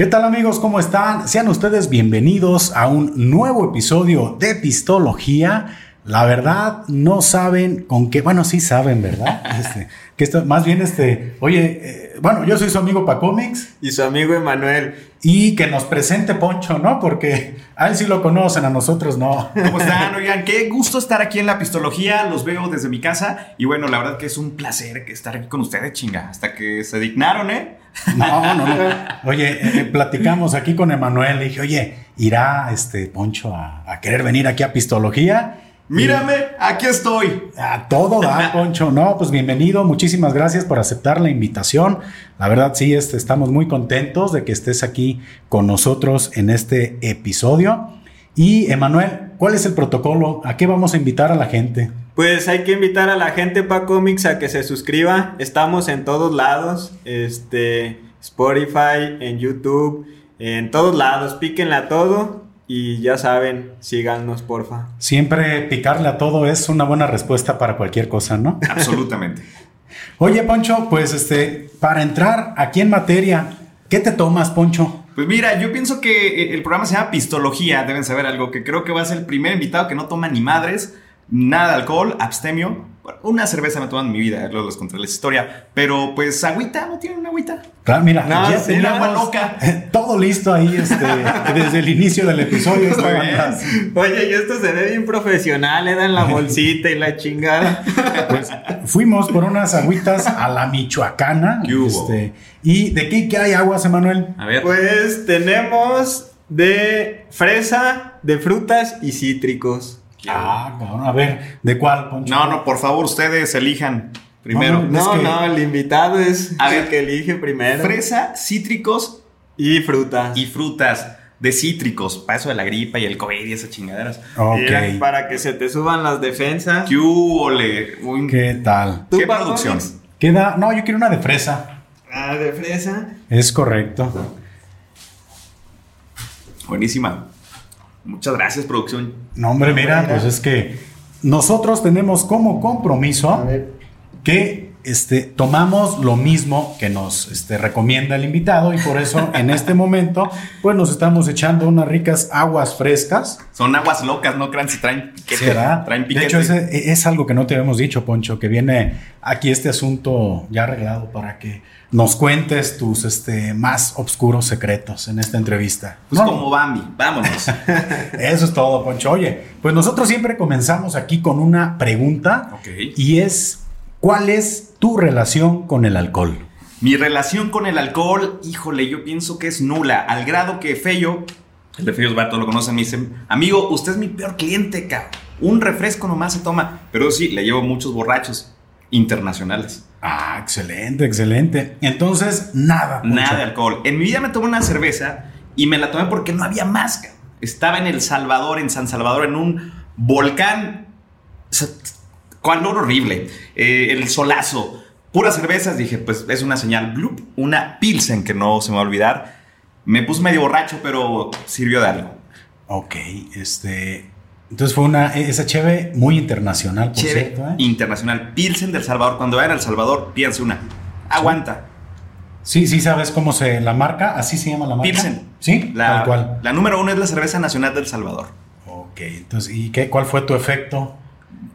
¿Qué tal amigos? ¿Cómo están? Sean ustedes bienvenidos a un nuevo episodio de Pistología. La verdad, no saben con qué, bueno, sí saben, ¿verdad? Este, que esto, más bien, este, oye, eh, bueno, yo soy su amigo Pacomics. Y su amigo Emanuel. Y que nos presente Poncho, ¿no? Porque a él sí lo conocen, a nosotros no. ¿Cómo están? Oigan, qué gusto estar aquí en la pistología. Los veo desde mi casa. Y bueno, la verdad que es un placer estar aquí con ustedes, chinga. Hasta que se dignaron, ¿eh? No, no, no. Oye, eh, platicamos aquí con Emanuel. Le dije, oye, ¿irá este Poncho a, a querer venir aquí a Pistología? Mírame, aquí estoy. A todo da, Poncho. No, pues bienvenido. Muchísimas gracias por aceptar la invitación. La verdad, sí, este, estamos muy contentos de que estés aquí con nosotros en este episodio. Y, Emanuel, ¿cuál es el protocolo? ¿A qué vamos a invitar a la gente? Pues hay que invitar a la gente para Comics a que se suscriba. Estamos en todos lados. Este, Spotify, en YouTube, en todos lados. Píquenle a todo. Y ya saben, síganos, porfa. Siempre picarle a todo es una buena respuesta para cualquier cosa, ¿no? Absolutamente. Oye, Poncho, pues este, para entrar aquí en materia, ¿qué te tomas, Poncho? Pues mira, yo pienso que el programa se llama Pistología, deben saber algo, que creo que va a ser el primer invitado que no toma ni madres, nada de alcohol, abstemio. Una cerveza me toman en mi vida, luego les contaré la historia. Pero pues agüita, ¿no tienen una agüita? Claro, mira, No, ya agua loca. todo listo ahí este, desde el inicio del episodio. Oye, y esto se ve bien profesional, le dan la bolsita y la chingada. pues, fuimos por unas agüitas a la Michoacana. ¿Qué hubo? este, ¿Y de qué, qué hay aguas, Emanuel? A ver. Pues tenemos de fresa, de frutas y cítricos. Ah, cabrón, a ver, ¿de cuál, Poncho? No, no, por favor, ustedes elijan primero. No, No, Es que- no, el invitado es A el ver. que elige primero. Fresa, cítricos y frutas. y frutas de cítricos. Para eso de la gripa y el COVID y esas chingaderas. Ok. Mira, para que se te suban las defensas. ¿Qué? Un- ¿Qué tal? ¿Tú, ¿Qué producción? Queda, no, yo quiero una de fresa. Ah, de fresa. Es correcto. Buenísima. Muchas gracias, producción. No, hombre, mira, pues es que nosotros tenemos como compromiso que este, tomamos lo mismo que nos este, recomienda el invitado y por eso en este momento pues nos estamos echando unas ricas aguas frescas. Son aguas locas, no crean si traen piquete. ¿Será? Traen De piquete. hecho, ese- es algo que no te habíamos dicho, Poncho, que viene aquí este asunto ya arreglado para que nos cuentes tus este, más oscuros secretos en esta entrevista. Pues No, como Bambi, vámonos. Eso es todo, Poncho. Oye, pues nosotros siempre comenzamos aquí con una pregunta ok. y es, ¿cuál es tu relación con el alcohol? Mi relación con el alcohol, híjole, yo pienso que es nula, al grado que Fello, el de Fellos Barto lo conocen, me dice, amigo, usted es mi peor cliente, cabrón. Un refresco nomás se toma, pero sí, le llevo muchos borrachos internacionales. Ah, excelente, excelente. Entonces, nada. Poncho. Nada de alcohol. En mi vida me tomé una cerveza y me la tomé porque no había más. Estaba en El Salvador, en San Salvador, en un volcán. Calor horrible. Eh, el solazo. Puras cervezas. Dije, pues es una señal. Bloop, una Pilsen que no se me va a olvidar. Me puse medio borracho, pero sirvió de algo. Ok, este... Entonces fue una, esa cheve muy internacional, por cierto. ¿eh? internacional. Pilsen del Salvador. Cuando vayan al Salvador, pídanse una. Aguanta. Sí, sí, ¿sabes cómo se la marca? Así se llama la marca. Pilsen. Sí, La, tal cual. la número uno es la cerveza nacional del Salvador. Ok, entonces, ¿y qué, cuál fue tu efecto?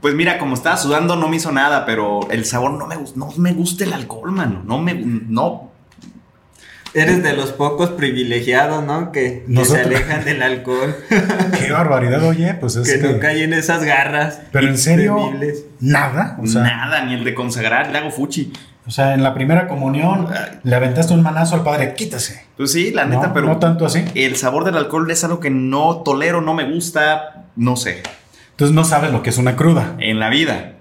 Pues mira, como estaba sudando no me hizo nada, pero el sabor no me gusta, no me gusta el alcohol, mano. No me, no. Eres de los pocos privilegiados, ¿no? Que, que se alejan del alcohol. Qué barbaridad, oye, pues es que que... no caen esas garras. Pero en serio, temibles. nada. O sea, nada, ni el de consagrar, le hago fuchi. o sea, en la primera comunión le aventaste un manazo al padre, quítase. Pues sí, la No, neta, pero no tanto así. el sabor del alcohol es algo que no tolero, no me gusta, no sé, Entonces no sabes lo que es una cruda. en la vida.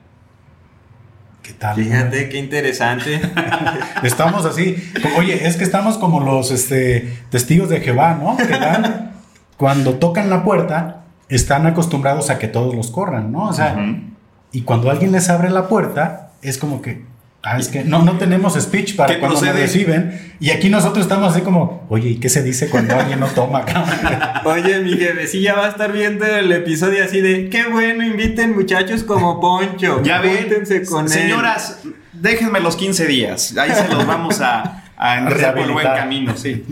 ¿Qué tal? Fíjate qué interesante. Estamos así. Oye, es que estamos como los este, testigos de Jehová, ¿no? Que dan, cuando tocan la puerta, están acostumbrados a que todos los corran, ¿no? O sea, y cuando alguien les abre la puerta, es como que, ah, es que no, no tenemos speech para ¿Qué cuando nos procede? reciben. Y aquí nosotros estamos así como, oye, ¿y qué se dice cuando alguien no toma? Oye, mi jefecilla va a estar viendo el episodio así de qué bueno, inviten muchachos como Poncho. Ya ven, Júntense con él. señoras, déjenme los 15 días, ahí se los vamos a, a enderezar por el buen camino, sí.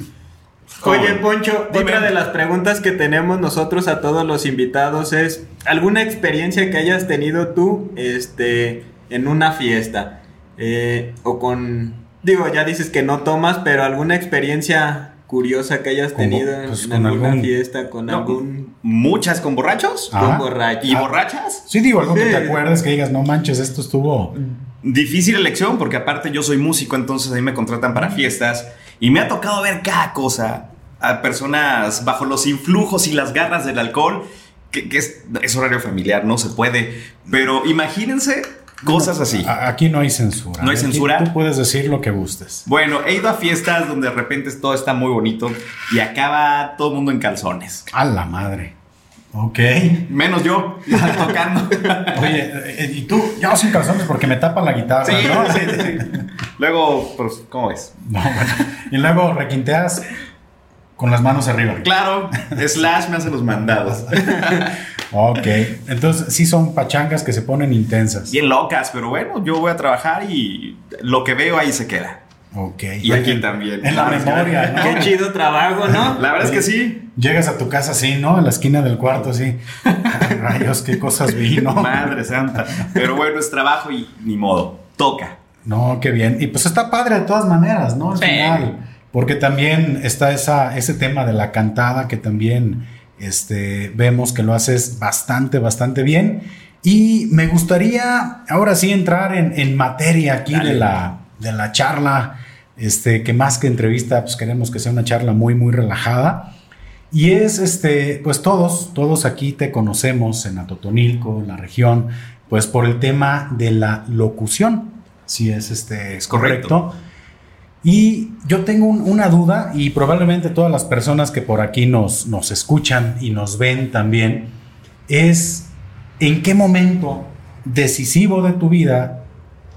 Oye, Poncho, otra de las preguntas que tenemos nosotros a todos los invitados es alguna experiencia que hayas tenido tú este, en una fiesta eh, o con, digo, ya dices que no tomas, pero alguna experiencia curiosa que hayas tenido pues, en con alguna algún- fiesta con No. algún ¿Muchas con borrachos? Ah. con borracho. ¿Y borrachas? Sí, digo, algo que Sí. te acuerdes que digas, no manches, esto estuvo. Difícil elección porque aparte yo soy músico, entonces a mí me contratan para fiestas y me ha tocado ver cada cosa a personas bajo los influjos y las garras del alcohol, que, que es, es horario familiar, no se puede, pero imagínense cosas así. Aquí no hay censura. ¿No hay Aquí censura? Tú puedes decir lo que gustes. Bueno, he ido a fiestas donde de repente todo está muy bonito y acaba todo el mundo en calzones. A la madre. Ok. Menos yo, tocando. Oye, eh, y tú, yo sin calzones porque me tapa la guitarra, Sí, ¿no? sí, sí. Luego, pues, ¿cómo es? No, bueno. Y luego requinteas con las manos arriba. Claro, Slash me hace los mandados. Ok. Entonces, sí son pachangas que se ponen intensas. Bien locas, pero bueno, yo voy a trabajar y lo que veo ahí se queda. Ok. Y aquí también. En la memoria, ¿no? Qué chido trabajo, ¿no? La verdad es que sí. Llegas a tu casa así, ¿no? En la esquina del cuarto así. Ay, rayos, qué cosas vi, ¿no? Madre santa. Pero bueno, es trabajo y ni modo. Toca. No, qué bien. Y pues está padre de todas maneras, ¿no? Al Sí. final. Porque también está esa, ese tema de la cantada que también este, vemos que lo haces bastante, bastante bien. Y me gustaría ahora sí entrar en, en materia aquí Dale. de la, de la charla, este, que más que entrevista, pues queremos que sea una charla muy, muy relajada. Y es, este, pues todos, todos aquí te conocemos en Atotonilco, en la región, pues por el tema de la locución. Si es este, Es correcto. Y yo tengo un- una duda y probablemente todas las personas que por aquí nos, nos escuchan y nos ven también, es en qué momento decisivo de tu vida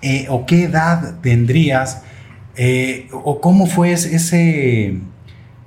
eh, o qué edad tendrías eh, o cómo fue ese-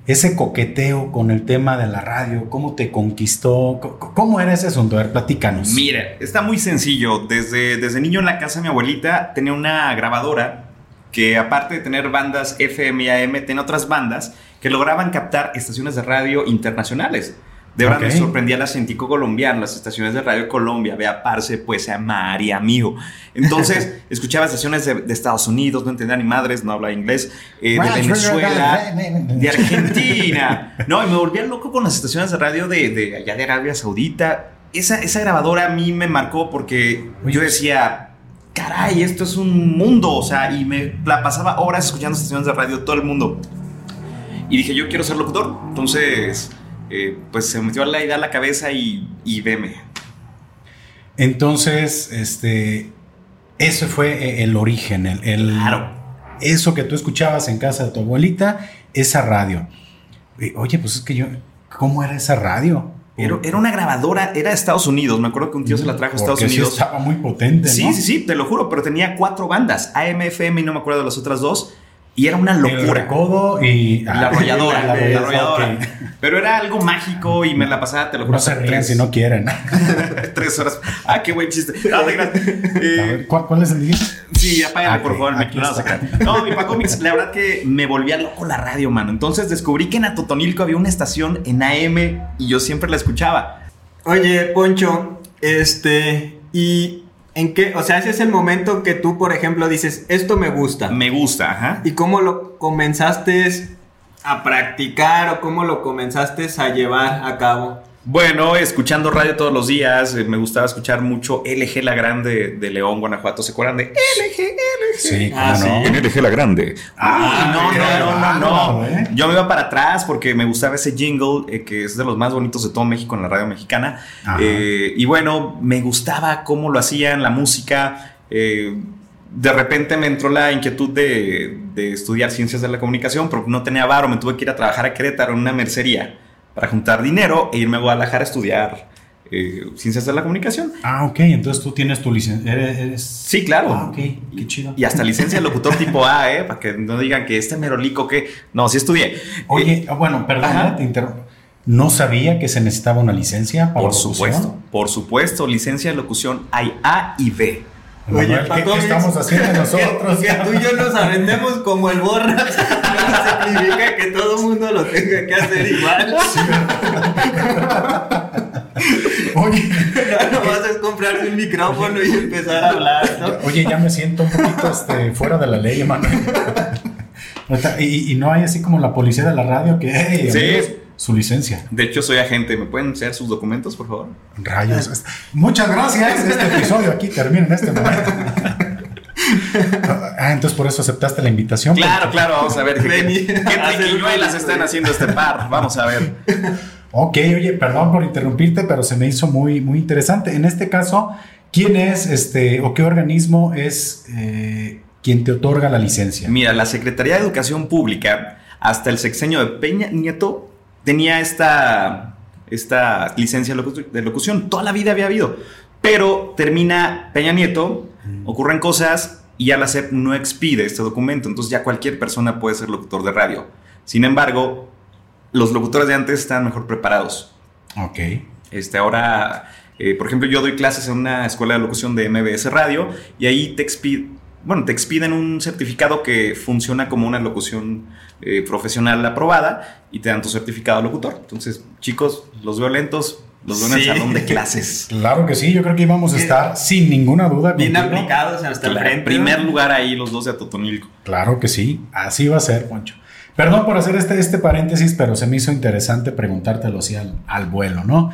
ese, coqueteo con el tema de la radio, cómo te conquistó, Co- co- cómo era ese asunto, a ver, platícanos. Mira, está muy sencillo. Desde, desde niño en la casa de mi abuelita tenía una grabadora que aparte de tener bandas FM y AM, tenía otras bandas que lograban captar estaciones de radio internacionales. De verdad me sorprendía el acentico colombiano, las estaciones de Radio Colombia, vea parce, pues a María, amigo. Entonces, escuchaba estaciones de, de Estados Unidos, no entendía ni madres, no hablaba inglés, eh, de Venezuela, de Argentina. No, y me volvía loco con las estaciones de radio de, de allá de Arabia Saudita. Esa, esa grabadora a mí me marcó porque yo decía, caray, esto es un mundo, o sea, y me la pasaba horas escuchando estaciones de radio, todo el mundo. Y dije, yo quiero ser locutor. Entonces, eh, pues se me metió la idea a la cabeza y, y veme. Entonces, este, ese fue eh, el origen, el, el- Claro. eso que tú escuchabas en casa de tu abuelita, esa radio. Oye, pues es que yo, ¿cómo era esa radio? Era, era una grabadora, era de Estados Unidos. Me acuerdo que un tío se la trajo a Estados Porque sí Unidos. estaba muy potente, Sí, ¿no? sí, sí, te lo juro, pero tenía cuatro bandas, AM, FM y no me acuerdo de las otras dos, y era una El locura. recodo y... La ah, arrolladora, la arrolladora. ok. Pero era algo mágico y me la pasaba, te lo juro. No se tres- si no quieren. tres horas. Ah, qué buen chiste. Creas. A Eh, ver, ¿cuál, cuál es el día? Sí, apágale, Ok, por favor. aquí no, está. saca. no, mi Pacomics, la verdad que me volvía loco la radio, mano. Entonces descubrí que en Atotonilco había una estación en AM y yo siempre la escuchaba. Oye, Poncho, este, ¿y en qué? O sea, ese es el momento que tú, por ejemplo, dices, esto me gusta. Me gusta, ajá. ¿Y cómo lo comenzaste a practicar o cómo lo comenzaste a llevar a cabo? Bueno, escuchando radio todos los días, eh, me gustaba escuchar mucho LG La Grande de León, Guanajuato. ¿Se acuerdan de LG, LG? Sí, Ah, no. sí. LG La Grande. Ah, no, no, no, no, no. ¿eh? Yo me iba para atrás porque me gustaba ese jingle eh, que es de los más bonitos de todo México en la radio mexicana. Eh, y bueno, me gustaba cómo lo hacían, la música. eh, de repente me entró la inquietud de, de estudiar ciencias de la comunicación, pero no tenía varo, me tuve que ir a trabajar a Querétaro en una mercería para juntar dinero e irme a Guadalajara a estudiar eh, ciencias de la comunicación. Ah, ok, entonces tú tienes tu licencia. Eres, Sí, claro. Ah, ok, qué chido. Y hasta licencia de locutor tipo A, ¿eh? Para que no digan que este merolico que... No, sí estudié. Oye, Eh, ah, bueno, perdón, eh, te interrumpo. No sabía que se necesitaba una licencia para por locución. supuesto, por supuesto, licencia de locución hay A y B. Oye, ¿qué, Paco, qué estamos haciendo nosotros? Que, que tú y yo nos aventemos como el borras. No significa que todo el mundo lo tenga que hacer igual. Oye, No, nomás es comprarse un micrófono y empezar a hablar, ¿no? oye, ya me siento un poquito este, fuera de la ley, Emanuel. Y, y no hay así como la policía de la radio que, hey, Sí. amigos, su licencia. De hecho, soy agente. ¿Me pueden enseñar sus documentos, por favor? Rayos. Muchas gracias. Este episodio aquí termina en este momento. Ah, entonces por eso aceptaste la invitación. Claro, claro, vamos a ver. ¿Qué, triquiñuelas están haciendo este par? Vamos a ver. Ok, oye, perdón por interrumpirte, pero se me hizo muy, muy interesante. En este caso, ¿quién es este o qué organismo es eh, quien te otorga la licencia? Mira, la Secretaría de Educación Pública, hasta el sexenio de Peña Nieto, tenía esta, esta licencia de locu- de locución. Toda la vida había habido. Pero termina Peña Nieto, ocurren cosas y ya la SEP no expide este documento. Entonces ya cualquier persona puede ser locutor de radio. Sin embargo, los locutores de antes estaban mejor preparados. Ok. Este, ahora, eh, por ejemplo, yo doy clases en una escuela de locución de MBS Radio y ahí te, expi- bueno, te expiden un certificado que funciona como una locución eh, profesional aprobada y te dan tu certificado de locutor. Entonces, chicos, los veo lentos, los veo en el salón de clases. Claro que sí, yo creo que íbamos a estar sin ninguna duda. Bien contigo. aplicados hasta el Claro, primer lugar ahí los dos de Atotonilco. Claro que sí, así va a ser, Poncho. Perdón por hacer este, este paréntesis, pero se me hizo interesante preguntártelo así al, al vuelo, ¿no?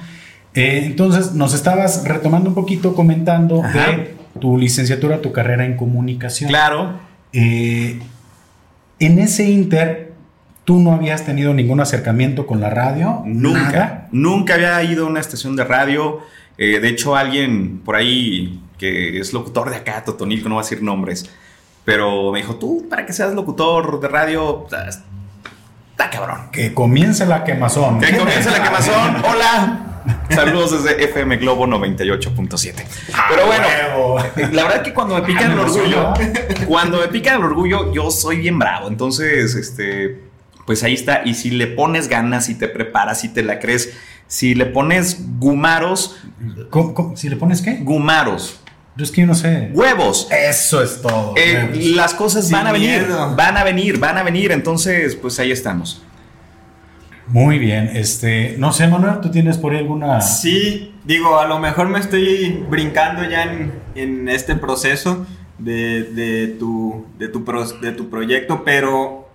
Eh, entonces, nos estabas retomando un poquito comentando Ajá. de tu licenciatura, tu carrera en comunicación. Claro, Eh, en ese inter, ¿tú no habías tenido ningún acercamiento con la radio? Nunca, Nada. nunca había ido a una estación de radio. Eh, de hecho, alguien por ahí que es locutor de acá, Totonilco, no voy a decir nombres, pero me dijo, tú, para que seas locutor de radio, está, está cabrón. Que comience la quemazón. Que comience la quemazón. Hola. Saludos desde FM Globo 98.7. Pero bueno, Huevo. la verdad que cuando me pican el Ah, orgullo, cuando me pican el orgullo, yo soy bien bravo. Entonces, este, pues ahí está. Y si le pones ganas, si te preparas, si te la crees, si le pones gumaros, ¿Cómo- cómo? si le pones qué? gumaros, Yo es que yo no sé. huevos. Eso es todo. eh, las cosas Sin van a venir, miedo. van a venir, van a venir. Entonces, pues ahí estamos. Muy bien, este, no sé, Manuel, ¿tú tienes por ahí alguna? Sí, digo, a lo mejor me estoy brincando ya en, en este proceso de, de tu, de, tu pro- de tu proyecto, pero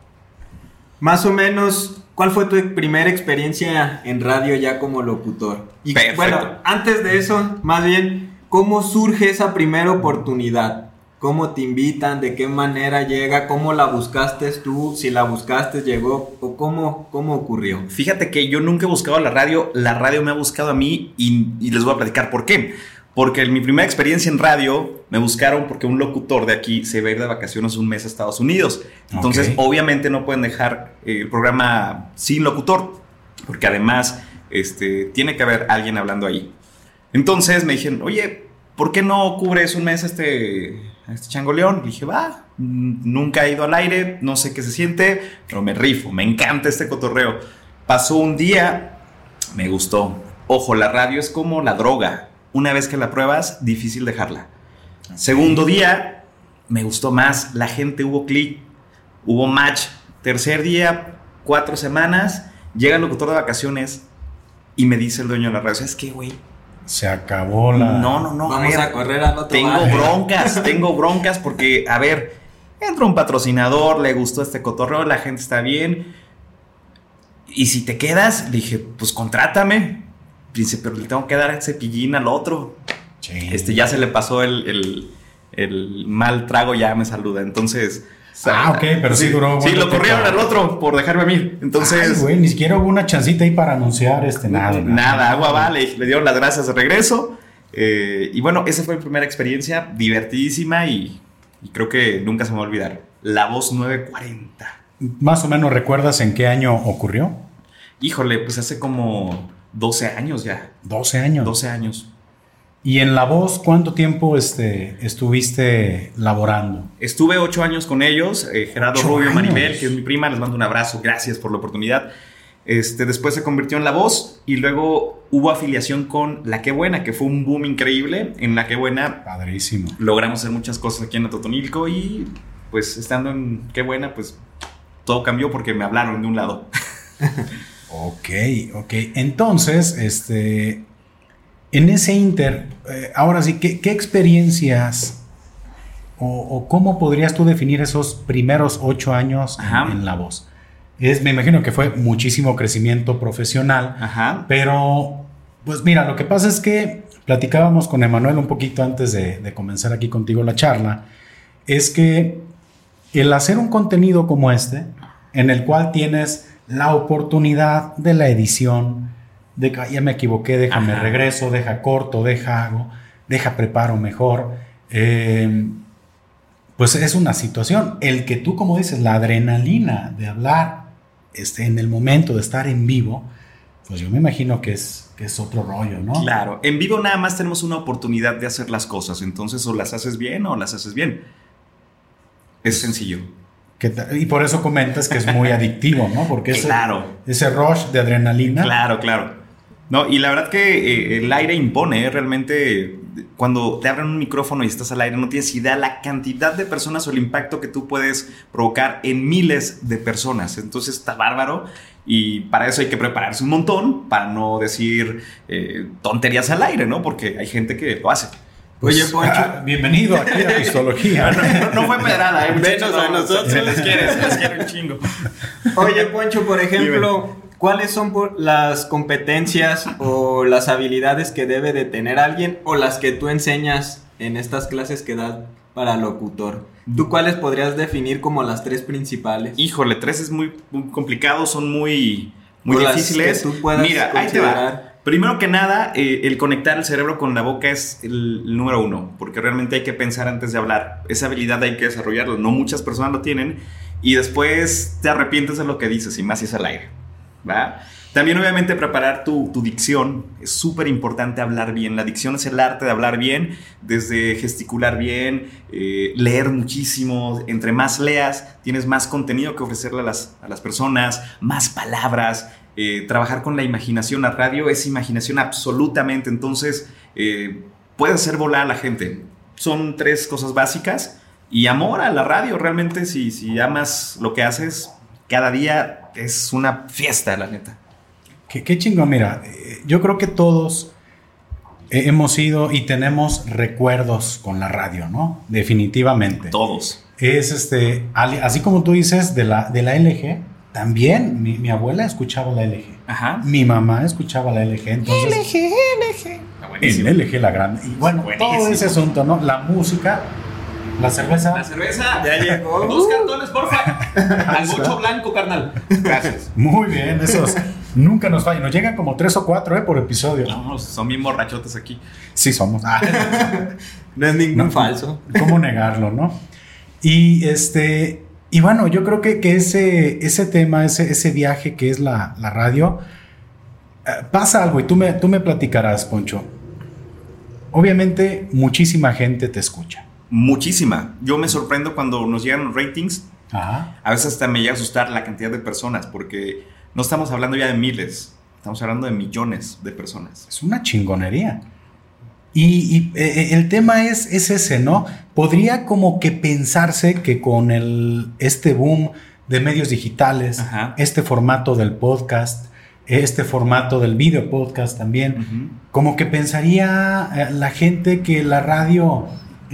más o menos, ¿cuál fue tu primera experiencia en radio ya como locutor? Y Perfecto. bueno, antes de eso, más bien, ¿cómo surge esa primera oportunidad? ¿Cómo te invitan? ¿De qué manera llega? ¿Cómo la buscaste tú? Si la buscaste, llegó. ¿O cómo, cómo ocurrió? Fíjate que yo nunca he buscado la radio, la radio me ha buscado a mí y, y les voy a platicar por qué. Porque en mi primera experiencia en radio me buscaron porque un locutor de aquí se va a ir de vacaciones un mes a Estados Unidos. Entonces, obviamente no pueden dejar eh, el programa sin locutor, porque además este, tiene que haber alguien hablando ahí. Entonces me dijeron, oye, ¿por qué no cubres un mes a este, a este changoleón? Le dije, va, nunca he ido al aire, no sé qué se siente, pero me rifo, me encanta este cotorreo. Pasó un día, me gustó. Ojo, la radio es como la droga. Una vez que la pruebas, difícil dejarla. Segundo día, me gustó más. La gente hubo clic, hubo match. Tercer día, cuatro semanas, llega el locutor de vacaciones y me dice el dueño de la radio, ¿sabes qué, güey? Se acabó la. No, no, no. Vamos ver, a correr al otro Tengo barrio. broncas, tengo broncas porque, a ver, entra un patrocinador, le gustó este cotorreo, la gente está bien. Y si te quedas, dije, pues contrátame. Dice, pero le tengo que dar el cepillín al otro. Sí. Este, ya se le pasó el, el- el mal trago, ya me saluda. Entonces. Ah, ok, pero sí duró Sí, lo corrieron al otro por dejarme a mí. Entonces. Ay, güey, ni siquiera hubo una chancita ahí para anunciar este nada. Nada, agua vale. Le dieron las gracias de regreso. Eh, y bueno, esa fue mi primera experiencia, divertidísima y, y creo que nunca se me va a olvidar. La voz 940. Más o menos recuerdas en qué año ocurrió? Híjole, pues hace como 12 años ya. 12 años. 12 años. ¿Y en La Voz cuánto tiempo este, estuviste laborando? Estuve 8 años con ellos. eh, Gerardo Ocho Rubio, años. Maribel, que es mi prima, les mando un abrazo. Gracias por la oportunidad. Este, después se convirtió en La Voz y luego hubo afiliación con La Qué Buena, que fue un boom increíble. En La Qué Buena Padrísimo. logramos hacer muchas cosas aquí en Atotonilco y pues estando en Qué Buena, pues todo cambió porque me hablaron de un lado. Ok, ok. Entonces, este, en ese inter, eh, ahora sí, ¿qué, qué experiencias o, o cómo podrías tú definir esos primeros ocho años en la voz? Es, me imagino que fue muchísimo crecimiento profesional, Ajá. pero pues mira, lo que pasa es que platicábamos con Emanuel un poquito antes de, de comenzar aquí contigo la charla, es que el hacer un contenido como este, en el cual tienes la oportunidad de la edición, de que "Ay, ya me equivoqué, déjame Ajá. regreso, deja corto, deja hago, deja preparo mejor. eh, pues es una situación. El que tú, como dices, la adrenalina de hablar este, en el momento de estar en vivo, pues yo me imagino que es, que es otro rollo, ¿no? Claro, en vivo nada más tenemos una oportunidad de hacer las cosas, entonces o las haces bien o las haces bien. Es sencillo. Que y por eso comentas que es muy adictivo, ¿no? Porque ese, Claro. ese rush de adrenalina. Claro, claro. No, y la verdad que eh, el aire impone, ¿eh? realmente cuando te abren un micrófono y estás al aire no tienes idea la cantidad de personas o el impacto que tú puedes provocar en miles de personas. Entonces está bárbaro y para eso hay que prepararse un montón para no decir eh, tonterías al aire, ¿no? Porque hay gente que lo hace. Pues, Oye, Poncho. ah, bienvenido aquí a Pistología. No, no fue pedrada, ¿eh? muchachos? A nosotros. Se les quiere, se les quiere un chingo. Oye, Poncho, por ejemplo, ¿cuáles son por- las competencias o las habilidades que debe de tener alguien o las que tú enseñas en estas clases que das para locutor? ¿Tú cuáles podrías definir como las tres principales? Híjole, tres es muy, muy complicado, son muy, muy O las difíciles. que tú puedas Mira, ahí te va. Primero que nada, eh, el conectar el cerebro con la boca es el, el número uno, porque realmente hay que pensar antes de hablar. Esa habilidad hay que desarrollarla, no muchas personas lo tienen, y después te arrepientes de lo que dices, y más si es al aire. También obviamente preparar tu, tu dicción, es súper importante hablar bien. La dicción es el arte de hablar bien, desde gesticular bien, eh, leer muchísimo. Entre más leas, tienes más contenido que ofrecerle a las, a las personas, más palabras. eh, trabajar con la imaginación. La radio es imaginación absolutamente, entonces eh, puede hacer volar a la gente. Son tres cosas básicas. Y amor a la radio, realmente si, si amas lo que haces, cada día es una fiesta, la neta. Qué, qué chingón, mira, eh, yo creo que todos hemos ido y tenemos recuerdos con la radio, ¿no? Definitivamente. Todos. Es este, así como tú dices de la, de la LG, también mi, mi abuela escuchaba la LG. Ajá. Mi mamá escuchaba la LG, entonces. Está buenísimo. En LG la grande. Y bueno, Buenísimo. todo ese asunto, ¿no? La música, la cerveza. La cerveza. Ya llegó. Dos cartones, porfa. Al mucho blanco, carnal. Gracias. Muy bien, esos nunca nos fallan. Nos llegan como tres o cuatro ¿eh? por episodio. No, son bien borrachotes aquí. Sí, somos. Ah, No es ningún No. falso. ¿Cómo negarlo, no? Y este. Y bueno, yo creo que, que ese, ese tema, ese, ese viaje que es la, la radio, eh, pasa algo y tú me, tú me platicarás, Poncho. Obviamente, muchísima gente te escucha. Muchísima. Yo me sorprendo cuando nos llegan los ratings. Ajá. A veces hasta me llega a asustar la cantidad de personas porque no estamos hablando ya de miles. Estamos hablando de millones de personas. Es una chingonería. Y, y, eh, el tema es, es ese, ¿no? Podría como que pensarse que con el, este boom de medios digitales, Ajá. este formato del podcast, este formato del video podcast también, como que pensaría eh, la gente que la radio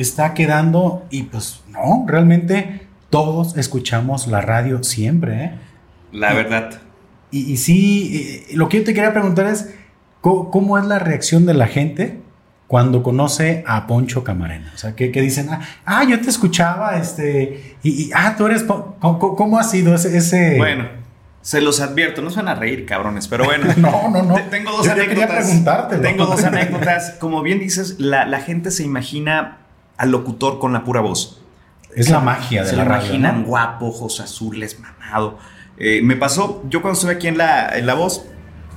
está quedando y pues no, realmente todos escuchamos la radio siempre, ¿eh? La verdad. Y, y sí, eh, lo que yo te quería preguntar es, ¿cómo, cómo es la reacción de la gente cuando conoce a Poncho Camarena? O sea, que, que dicen, ah, ah, yo te escuchaba, este, y, ah, tú eres, ¿cómo, cómo ha sido ese? ese- Bueno, se los advierto, no se van a reír, cabrones, pero bueno. No, no, no. Te- Tengo dos Yo ya quería anécdotas. Tengo dos anécdotas. Como bien dices, la, la gente se imagina al locutor con la pura voz. Es la magia de se la lo radio. imaginan ¿no? guapo, ojos azules, mamado. Eh, me pasó, yo cuando estuve aquí en la, en la voz,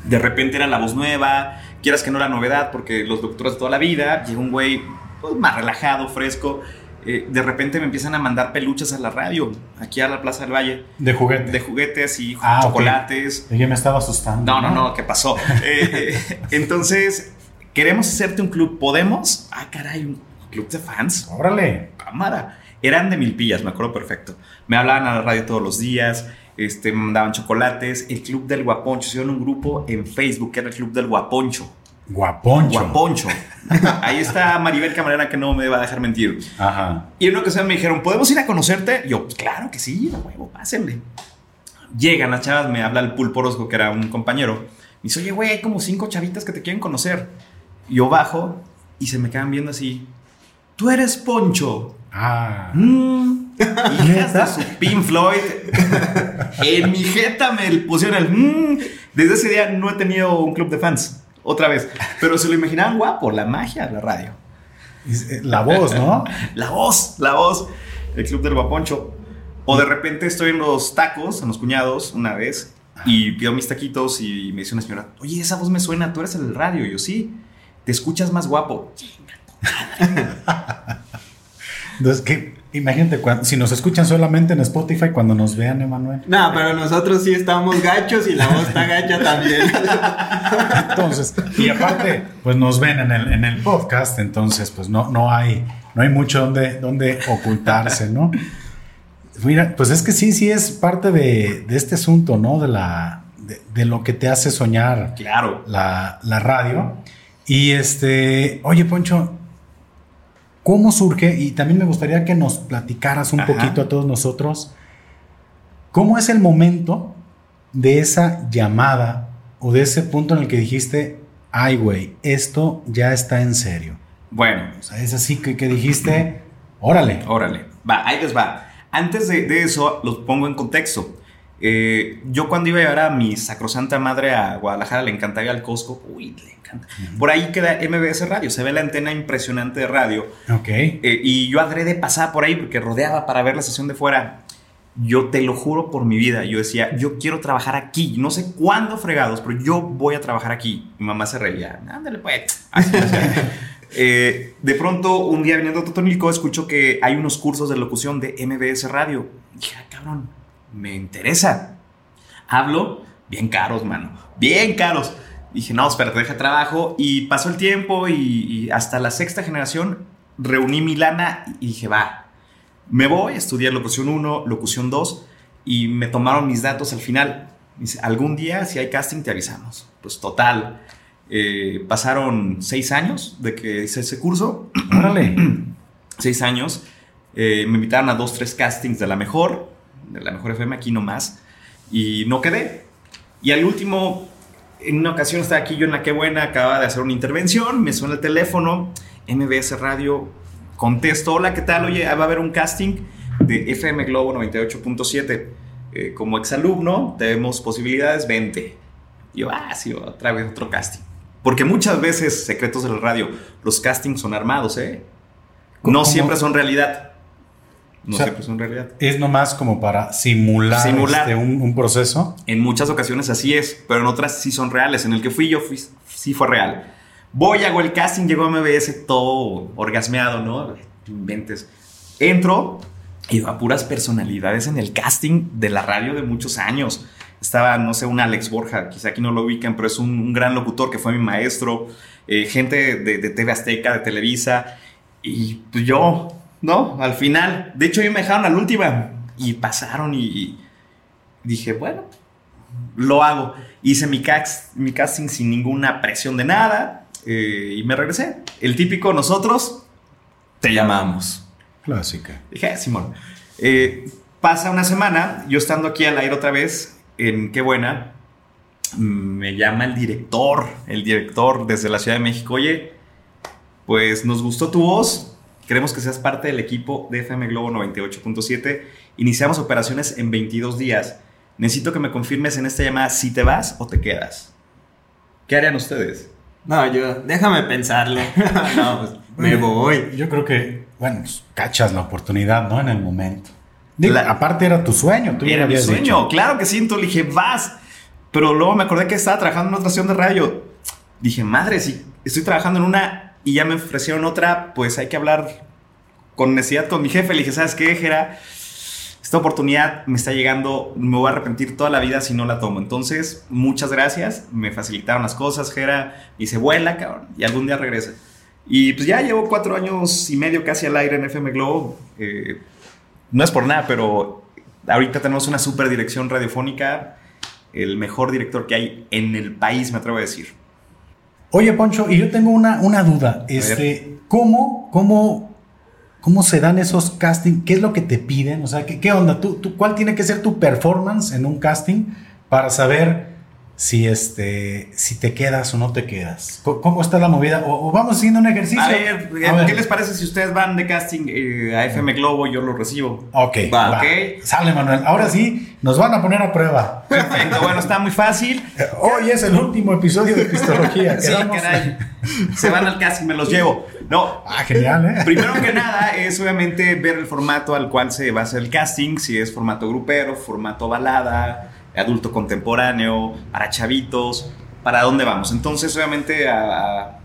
de repente era la voz nueva, quieras que no era novedad, porque los locutores de toda la vida, llega un güey pues, más relajado, fresco, eh, de repente me empiezan a mandar peluches a la radio, aquí a la Plaza del Valle. De juguete. De juguetes y Ah, chocolates. Yo me estaba asustando. No, no, no, ¿qué pasó? Eh, entonces, queremos hacerte un club. ¿Podemos? Ah, caray, club de fans. Órale. Cámara. Eran de milpillas, me acuerdo perfecto. Me hablaban a la radio todos los días, este, me mandaban chocolates. El Club del Guaponcho, hicieron un grupo en Facebook que era el Club del Guaponcho. Guaponcho. Guaponcho. Ahí está Maribel Camarera que no me va a dejar mentir. Ajá. Y en una ocasión me dijeron, ¿podemos ir a conocerte? Y yo, pues claro que sí, huevo, pásenle. Llegan las chavas, me habla el pulpo Orozco, que era un compañero. Me dice, oye, güey, hay como cinco chavitas que te quieren conocer. Yo bajo y se me quedan viendo así. Tú eres Poncho. Ah. Mm. Hijas de ¿Neta? su Pink Floyd. en mi jeta me pusieron el. mm. Desde ese día no he tenido un club de fans. Otra vez. Pero se lo imaginaban guapo, la magia de la radio. Es- La voz, ¿no? La voz, la voz. El club del guaponcho. O de repente estoy en los tacos, en los cuñados, una vez, y pido mis taquitos y me dice una señora, oye, esa voz me suena, tú eres el radio. Y yo, sí, te escuchas más guapo. Entonces, ¿qué? Imagínate, cuan- si nos escuchan solamente en Spotify, cuando nos vean, Emanuel. No, pero nosotros sí estamos gachos y la voz está gacha también. Entonces, y aparte, pues nos ven en el, en el podcast, entonces, pues no, no hay, no hay mucho donde, donde ocultarse, ¿no? Mira, pues es que sí, sí es parte de, de este asunto, ¿no? De la, de, de lo que te hace soñar Claro. la, la radio. Y este, oye, Poncho, ¿cómo surge? Y también me gustaría que nos platicaras un Ajá. poquito a todos nosotros, ¿cómo es el momento de esa llamada o de ese punto en el que dijiste, ay, güey, esto ya está en serio? Bueno, O sea, es así que, que dijiste, órale. Órale, va, ahí les va. Antes de, de eso, los pongo en contexto. Eh, yo cuando iba a llevar a mi sacrosanta madre a Guadalajara, le encantaría al Costco. Uy, le encanta. Por ahí queda MBS Radio, se ve la antena impresionante de radio. Ok. Eh, y yo adrede pasaba por ahí porque rodeaba para ver la sesión de fuera. Yo te lo juro por mi vida, yo decía, yo quiero trabajar aquí. No sé cuándo fregados, pero yo voy a trabajar aquí. Mi mamá se reía, ándale pues. Eh, de pronto, un día viniendo a Totonilco, escucho que hay unos cursos de locución de MBS Radio. Dije, ah, cabrón, me interesa. Hablo, bien caros, mano, bien caros. Dije, no, espérate, deja trabajo. Y pasó el tiempo y, y hasta la sexta generación reuní mi lana y dije, va, me voy, estudié locución 1, locución 2 y me tomaron mis datos al final. Dice, algún día, si hay casting, te avisamos. Pues total, eh, pasaron seis años de que hice ese curso, Órale. seis años. Eh, me invitaron a dos, tres castings de la mejor, de la mejor FM, aquí nomás, y no quedé. Y al último, en una ocasión estaba aquí yo en la que buena, acababa de hacer una intervención, me suena el teléfono, MBS Radio, contesto, hola, ¿qué tal? Oye, va a haber un casting de FM Globo 98.7. Eh, como exalumno, tenemos posibilidades, 20. Y yo, ah, sí, otra vez otro casting. Porque muchas veces, secretos de la radio, los castings son armados, ¿eh? ¿Cómo? No siempre son realidad. No O sea, siempre son realidad. Es nomás como para simular, Simular. este, un, un proceso. En muchas ocasiones así es, pero en otras sí son reales. En el que fui yo, fui, sí fue real. Voy, hago el casting, llego a MBS todo orgasmeado, ¿no? Inventes. Entro y a puras personalidades en el casting de la radio de muchos años. Estaba, no sé, un Alex Borja, quizá aquí no lo ubican, pero es un, un gran locutor que fue mi maestro. eh, gente de, de TV Azteca, de Televisa. Y pues yo, ¿no? Al final. De hecho, ellos me dejaron a la última. Y pasaron y, y dije, bueno, lo hago. Hice mi, cax- mi casting sin ninguna presión de nada eh, y me regresé. El típico nosotros, te llamamos. Clásica. Dije, "Ah, Simón. Eh, pasa una semana, yo estando aquí al aire otra vez, en Qué Buena, me llama el director, el director desde la Ciudad de México, oye, pues nos gustó tu voz, queremos que seas parte del equipo de FM Globo 98.7, iniciamos operaciones en 22 días, necesito que me confirmes en esta llamada si te vas o te quedas. ¿Qué harían ustedes? No, yo, déjame pensarlo. no, pues, me voy. Yo creo que, bueno, pues, cachas la oportunidad, ¿no? En el momento. Digo, La- aparte era tu sueño, tú Era mi sueño, dicho. claro que sí. Entonces le dije, vas. Pero luego me acordé que estaba trabajando en otra estación de radio. Dije, madre, si estoy trabajando en una y ya me ofrecieron otra, pues hay que hablar con necesidad con mi jefe, le dije, ¿sabes qué, Jera? Esta oportunidad me está llegando, me voy a arrepentir toda la vida si no la tomo. Entonces, muchas gracias, me facilitaron las cosas, Jera, y se vuela, cabrón, y algún día regresa. Y pues ya llevo cuatro años y medio casi al aire en FM Globo. Eh, no es por nada, pero ahorita tenemos una super dirección radiofónica, el mejor director que hay en el país, me atrevo a decir. Oye, Poncho, y yo tengo una, una duda. Este, ¿cómo, cómo, ¿Cómo se dan esos castings? ¿Qué es lo que te piden? O sea, ¿qué, qué onda? ¿Tú, tú, cuál tiene que ser tu performance en un casting para saber si, este, si te quedas o no te quedas? ¿Cómo está la movida? ¿O, o vamos haciendo un ejercicio? A ver, A ver. ¿qué les parece si ustedes van de casting eh, a FM Globo? Yo lo recibo. Ok, Va, va. ok. Sale, Manuel. Ahora sí, nos van a poner a prueba. Perfecto, bueno, está muy fácil. Hoy es el último episodio de Pistología. Sí, caray. Se van al casting, me los llevo. No, Ah, genial, ¿eh? Primero que nada es obviamente ver el formato al cual se va a hacer el casting, si es formato grupero, formato balada, adulto contemporáneo, para chavitos, para dónde vamos. Entonces obviamente a, a-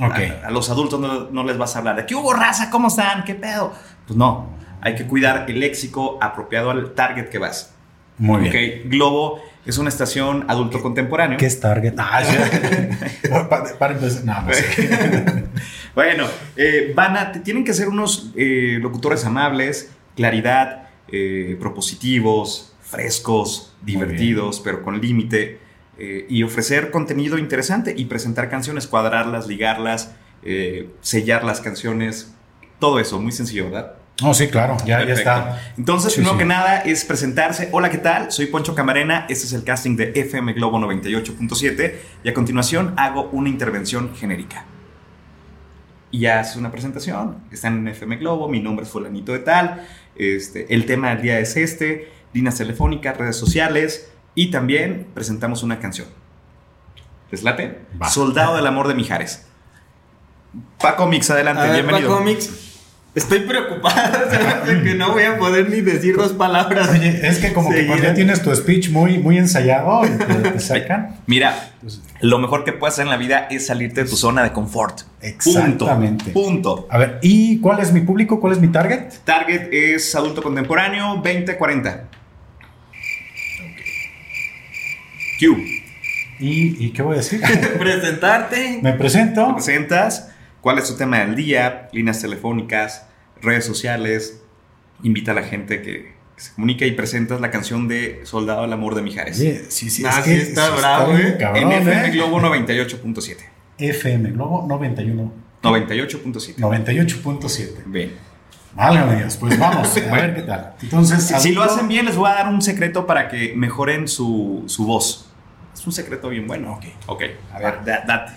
Ok. a- a los adultos no, no les vas a hablar de ¿qué hubo raza? ¿Cómo están? ¿Qué pedo? Pues no, hay que cuidar el léxico apropiado al target que vas. Muy bien. Globo es una estación adulto contemporáneo. ¿Qué es Target? Ah, sí. Pa- para empezar. No, no sé. Bueno, eh, van a, tienen que ser unos eh, locutores amables, claridad, eh, propositivos, frescos, divertidos, pero con límite, eh, y ofrecer contenido interesante y presentar canciones, cuadrarlas, ligarlas, eh, sellar las canciones, todo eso, muy sencillo, ¿verdad? No, sí, claro, ya, ya está. Entonces, Sí, primero sí. que nada es presentarse. Hola, ¿qué tal? Soy Poncho Camarena. Este es el casting de FM Globo 98.7 y a continuación hago una intervención genérica. Y ya haces una presentación. Están en FM Globo, mi nombre es fulanito de tal. Este, el tema del día es este, líneas telefónicas, redes sociales y también presentamos una canción. ¿Les late? Va. Soldado del amor de Mijares. Paco Mix, adelante, ver, bienvenido. Paco Mix, estoy preocupado hace que no voy a poder ni decir dos palabras. Oye, es que como que cuando ya tienes tu speech muy, muy ensayado, y te, te sacan. Mira, lo mejor que puedes hacer en la vida es salirte de tu zona de confort. Exactamente. Punto. Punto. A ver, ¿y cuál es mi público? ¿Cuál es mi target? Target es adulto contemporáneo 20-40. Q. ¿Y, y qué voy a decir? Presentarte. Me Te presento. presentas, cuál es tu tema del día, líneas telefónicas, redes sociales, invita a la gente que, se comunique y presentas la canción de Soldado del Amor de Mijares. Sí, sí, Ah, es sí que está bravo, ¿eh? en FM ¿eh? Globo 98.7. FM Globo 91. 98.7. 98.7. Bien. Válgame Dios, pues vamos, a ver qué tal. Entonces, Si, si lo hacen bien, les voy a dar un secreto para que mejoren su, su voz. Un secreto bien bueno. Ok. Ok, a ver, da- date.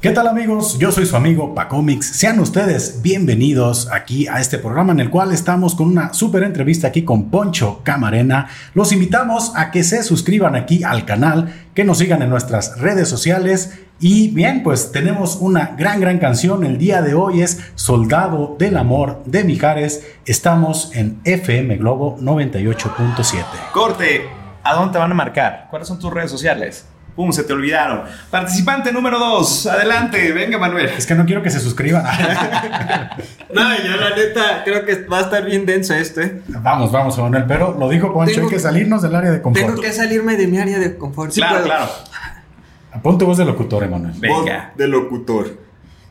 ¿Qué tal amigos? Yo soy su amigo Pacomix. Sean ustedes bienvenidos aquí a este programa en el cual estamos con una súper entrevista aquí con Poncho Camarena. Los invitamos a que se suscriban aquí al canal, que nos sigan en nuestras redes sociales. Y bien, pues tenemos una gran, gran canción. El día de hoy es Soldado del Amor de Mijares. Estamos en FM Globo 98.7. Corte, ¿a dónde te van a marcar? ¿Cuáles son tus redes sociales? Pum, se te olvidaron. Participante número 2, adelante, venga Manuel. Es que no quiero que se suscriban. No, yo la neta creo que va a estar bien denso esto, ¿eh? vamos, vamos, Manuel. Pero lo dijo Poncho, Tengo- hay que salirnos del área de confort. Tengo que salirme de mi área de confort. Sí claro, puedo. claro. Pon tu voz de locutor, Emanuel. Venga. Voz de locutor.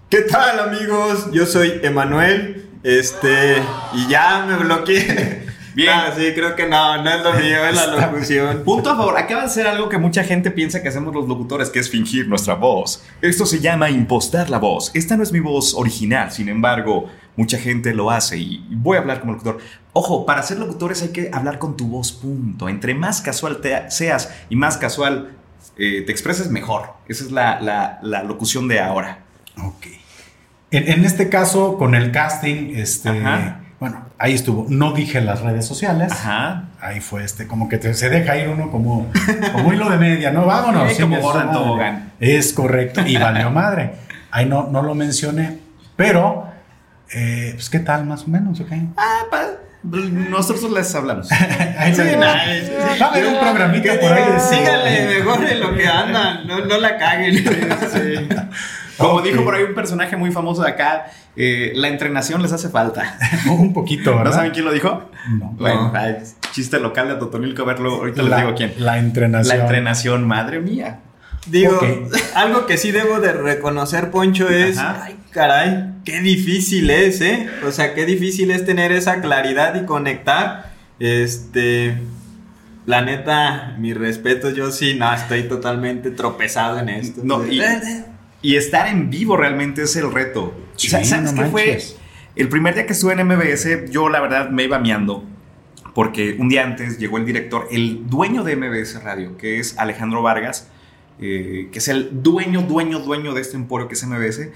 ¿Qué tal, amigos? Yo soy Emanuel. Este, y ya me bloqueé. Bien. Ah, sí, creo que no, no es lo mío, es la locución. Punto a favor, acaba de ser algo que mucha gente piensa que hacemos los locutores, que es fingir nuestra voz. Esto se llama impostar la voz. Esta no es mi voz original, sin embargo, mucha gente lo hace y voy a hablar como locutor. Ojo, para ser locutores hay que hablar con tu voz, punto. Entre más casual te seas y más casual eh, te expreses, mejor. Esa es la, la- la locución de ahora. Ok. En, en este caso, con el casting, este, Ajá. bueno, ahí estuvo. No dije las redes sociales. Ajá. Ahí fue este, como que te- se deja ir uno como, como hilo de media, ¿no? Vámonos. Sí, como tobogán. Es correcto. Y valió madre. Ahí no, no lo mencioné. Pero, eh, pues, ¿qué tal más o menos? ok? Ah, pa- nosotros les hablamos. Ahí Sí, nice. Va a haber un programita por ahí de. Síganle mejor en lo que andan, no, no la caguen. Sí. Como dijo por ahí un personaje muy famoso de acá, eh, la entrenación les hace falta. Un poquito, ¿verdad? ¿No saben quién lo dijo? No. Bueno, ay, chiste local de Totonilco, a verlo, ahorita les La- digo quién. La entrenación. La entrenación, madre mía. Digo, algo que sí debo de reconocer, Poncho, es, Ajá. ay, caray, qué difícil es, ¿eh? O sea, qué difícil es tener esa claridad y conectar. Este, la neta, mi respeto, yo sí, no, estoy totalmente tropezado en esto. No, y- Y estar en vivo realmente es el reto. Sí, ¿Sabes no qué fue? El primer día que estuve en MBS, yo la verdad me iba miando. Porque un día antes llegó el director, el dueño de MBS Radio, que es Alejandro Vargas, eh, que es el dueño, dueño, dueño de este emporio que es MBS.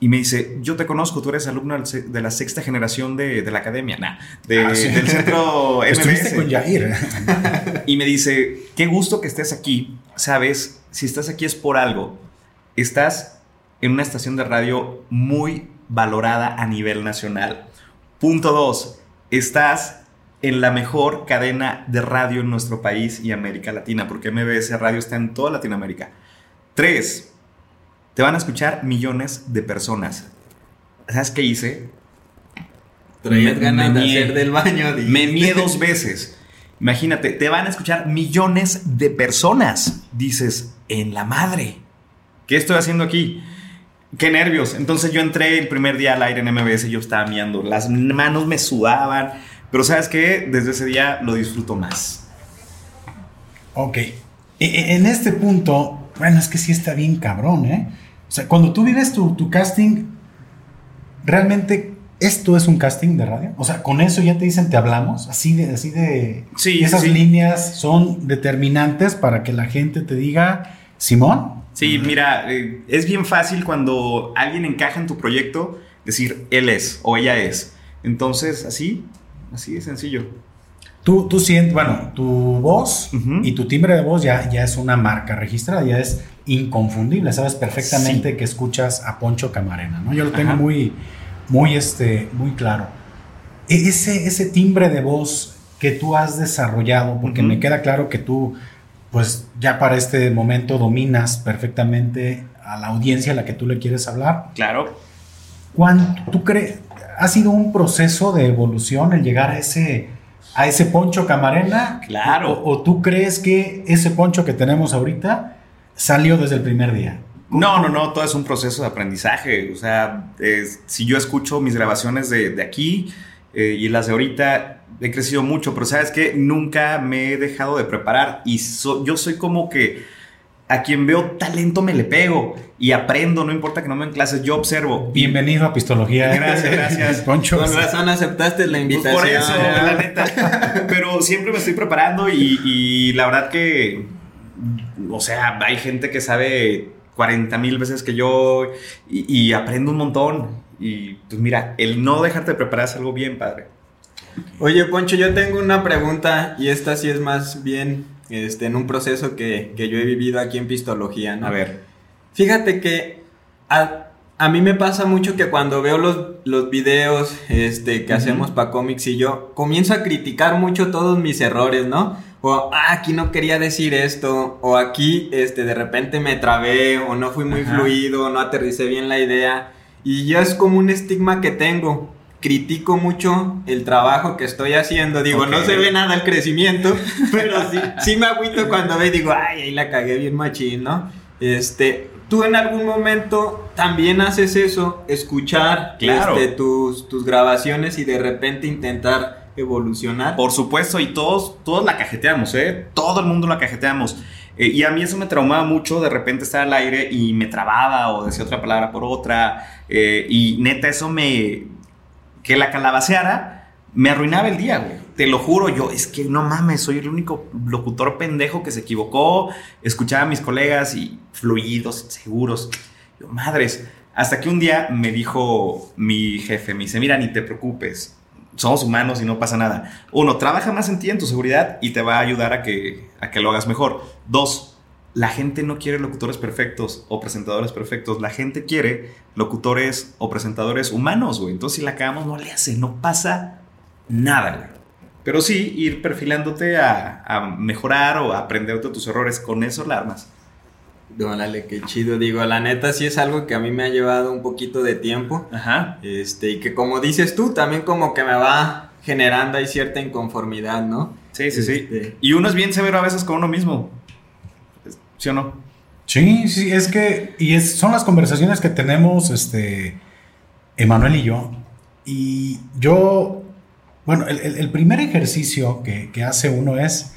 Y me dice, yo te conozco, tú eres alumno de la sexta generación de, de la academia, nah, de- Ah, sí. del centro MBS. con Jair. Y me dice, qué gusto que estés aquí. Sabes, si estás aquí es por algo. Estás en una estación de radio muy valorada a nivel nacional. Punto dos, estás en la mejor cadena de radio en nuestro país y América Latina, porque MBS Radio está en toda Latinoamérica. Tres, te van a escuchar millones de personas. ¿Sabes qué hice? Traías ganas de hacer del baño. dijiste. Me mié dos veces. Imagínate, te van a escuchar millones de personas. Dices, en la madre. ¿Qué estoy haciendo aquí? Qué nervios. Entonces yo entré el primer día al aire en MBS y yo estaba miando. Las manos me sudaban. Pero ¿sabes qué? Desde ese día lo disfruto más. Ok. E- e- En este punto, bueno, es que sí está bien cabrón, ¿eh? O sea, cuando tú vives tu, tu casting, ¿realmente esto es un casting de radio? O sea, con eso ya te dicen te hablamos, así de, así de... Sí, Esas sí. líneas son determinantes para que la gente te diga, Simón. Sí, mira, eh, es bien fácil cuando alguien encaja en tu proyecto decir él es o ella es. Entonces, así, así de sencillo. Tú, tú sientes, bueno, tu voz y tu timbre de voz ya, ya es una marca registrada, ya es inconfundible, sabes perfectamente que escuchas a Poncho Camarena, ¿no? Yo lo tengo Ajá. muy, muy, este, muy claro. E- Ese, ese timbre de voz que tú has desarrollado, porque me queda claro que tú, pues ya para este momento dominas perfectamente a la audiencia a la que tú le quieres hablar. Claro. ¿Cuánto tú crees? ¿Ha sido un proceso de evolución el llegar a ese, a ese poncho camarena? Claro. ¿O, o tú crees que ese poncho que tenemos ahorita salió desde el primer día? No, no, no, todo es un proceso de aprendizaje. O sea, es- si yo escucho mis grabaciones de, de aquí eh, y las de ahorita, he crecido mucho, pero sabes que nunca me he dejado de preparar y so- yo soy como que a quien veo talento me le pego y aprendo, no importa que no me den clases, yo observo. Bienvenido a Pistología. Gracias, gracias. Poncho. Con razón aceptaste la Pues invitación. por eso, la neta. Pero siempre me estoy preparando y, y la verdad que, o sea, hay gente que sabe 40 mil veces que yo y, y aprendo un montón. Y pues mira, el no dejarte de preparar es algo bien padre. Oye, Poncho, yo tengo una pregunta y esta sí es más bien este, en un proceso que, que yo he vivido aquí en Pistología, ¿no? A ver. Fíjate que a, a mí me pasa mucho que cuando veo los, los videos este, que hacemos para cómics y yo comienzo a criticar mucho todos mis errores, ¿no? O ah, aquí no quería decir esto, o aquí este, de repente me trabé, o no fui muy Ajá. fluido, no aterricé bien la idea. Y yo es como un estigma que tengo. Critico mucho el trabajo que estoy haciendo. Digo, no se ve nada el crecimiento, pero sí, sí me agüito cuando ve y digo, ay, ahí la cagué bien machín, ¿no? Este, tú en algún momento también haces eso, escuchar Claro. este, tus, tus grabaciones y de repente intentar evolucionar. Por supuesto, y todos, todos la cajeteamos, ¿eh? Todo el mundo la cajeteamos. Eh, y a mí eso me traumaba mucho, de repente estar al aire y me trababa o decía otra palabra por otra. eh, y neta, eso me... Que la calabaceara me arruinaba el día, güey. Te lo juro, yo, es que no mames, soy el único locutor pendejo que se equivocó. Escuchaba a mis colegas y fluidos, seguros. Yo, madres. Hasta que un día me dijo mi jefe, me dice, mira, ni te preocupes, somos humanos y no pasa nada. Uno, trabaja más en ti, en tu seguridad y te va a ayudar a que, a que lo hagas mejor. Dos, la gente no quiere locutores perfectos o presentadores perfectos. La gente quiere locutores o presentadores humanos, güey. Entonces, si la cagamos, no le hace, no pasa nada, güey. Pero sí, ir perfilándote a, a mejorar o a aprender de tus errores. Con eso la armas. Órale, qué chido. Digo, la neta sí es algo que a mí me ha llevado un poquito de tiempo. Ajá. Este, y que como dices tú, también como que me va generando ahí cierta inconformidad, ¿no? Sí, sí, sí. Este, Y uno es bien severo a veces con uno mismo. ¿Sí o no? Sí, sí, es que, y es, son las conversaciones que tenemos, este, Emanuel y yo. Y yo, bueno, el, el- el primer ejercicio que, que hace uno es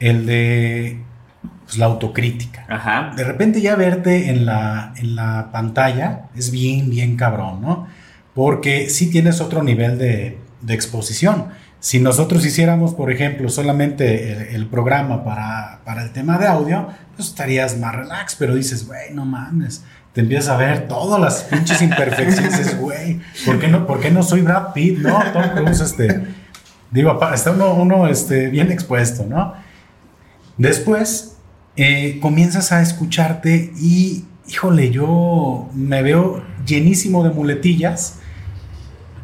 el de pues, la autocrítica. Ajá. De repente ya verte en la, en la pantalla es bien, bien cabrón, ¿no? Porque sí tienes otro nivel de, de exposición. Si nosotros hiciéramos, por ejemplo, solamente el, el programa para, para el tema de audio, pues estarías más relax, pero dices, güey, no mames. Te empiezas a ver todas las pinches imperfecciones, dices, güey, ¿por qué no, por qué no soy Brad Pitt, no? Tom Cruise, este, digo, está uno, uno este, bien expuesto, ¿no? Después eh, comienzas a escucharte y, híjole, yo me veo llenísimo de muletillas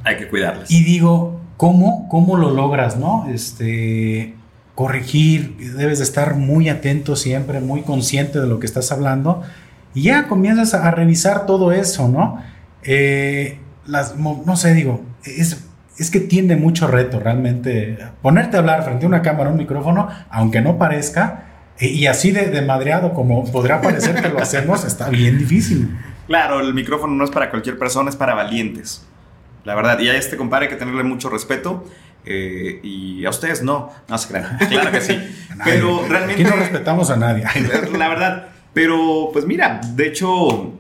Hay que cuidarlas. y digo, ¿cómo, cómo lo logras, no? Este, corregir, debes de estar muy atento siempre, muy consciente de lo que estás hablando y ya comienzas a, revisar todo eso, ¿no? Eh, las, no sé, digo, es, es que tiene mucho reto realmente ponerte a hablar frente a una cámara, un micrófono, aunque no parezca, y así de, de madreado como podrá parecer que lo hacemos, está bien difícil. Claro, el micrófono no es para cualquier persona, es para valientes. La verdad, y a este compadre hay que tenerle mucho respeto. eh, y a ustedes no, no se crean. Claro que sí. Pero Aquí realmente. no respetamos a nadie. La verdad. Pero, pues mira, de hecho,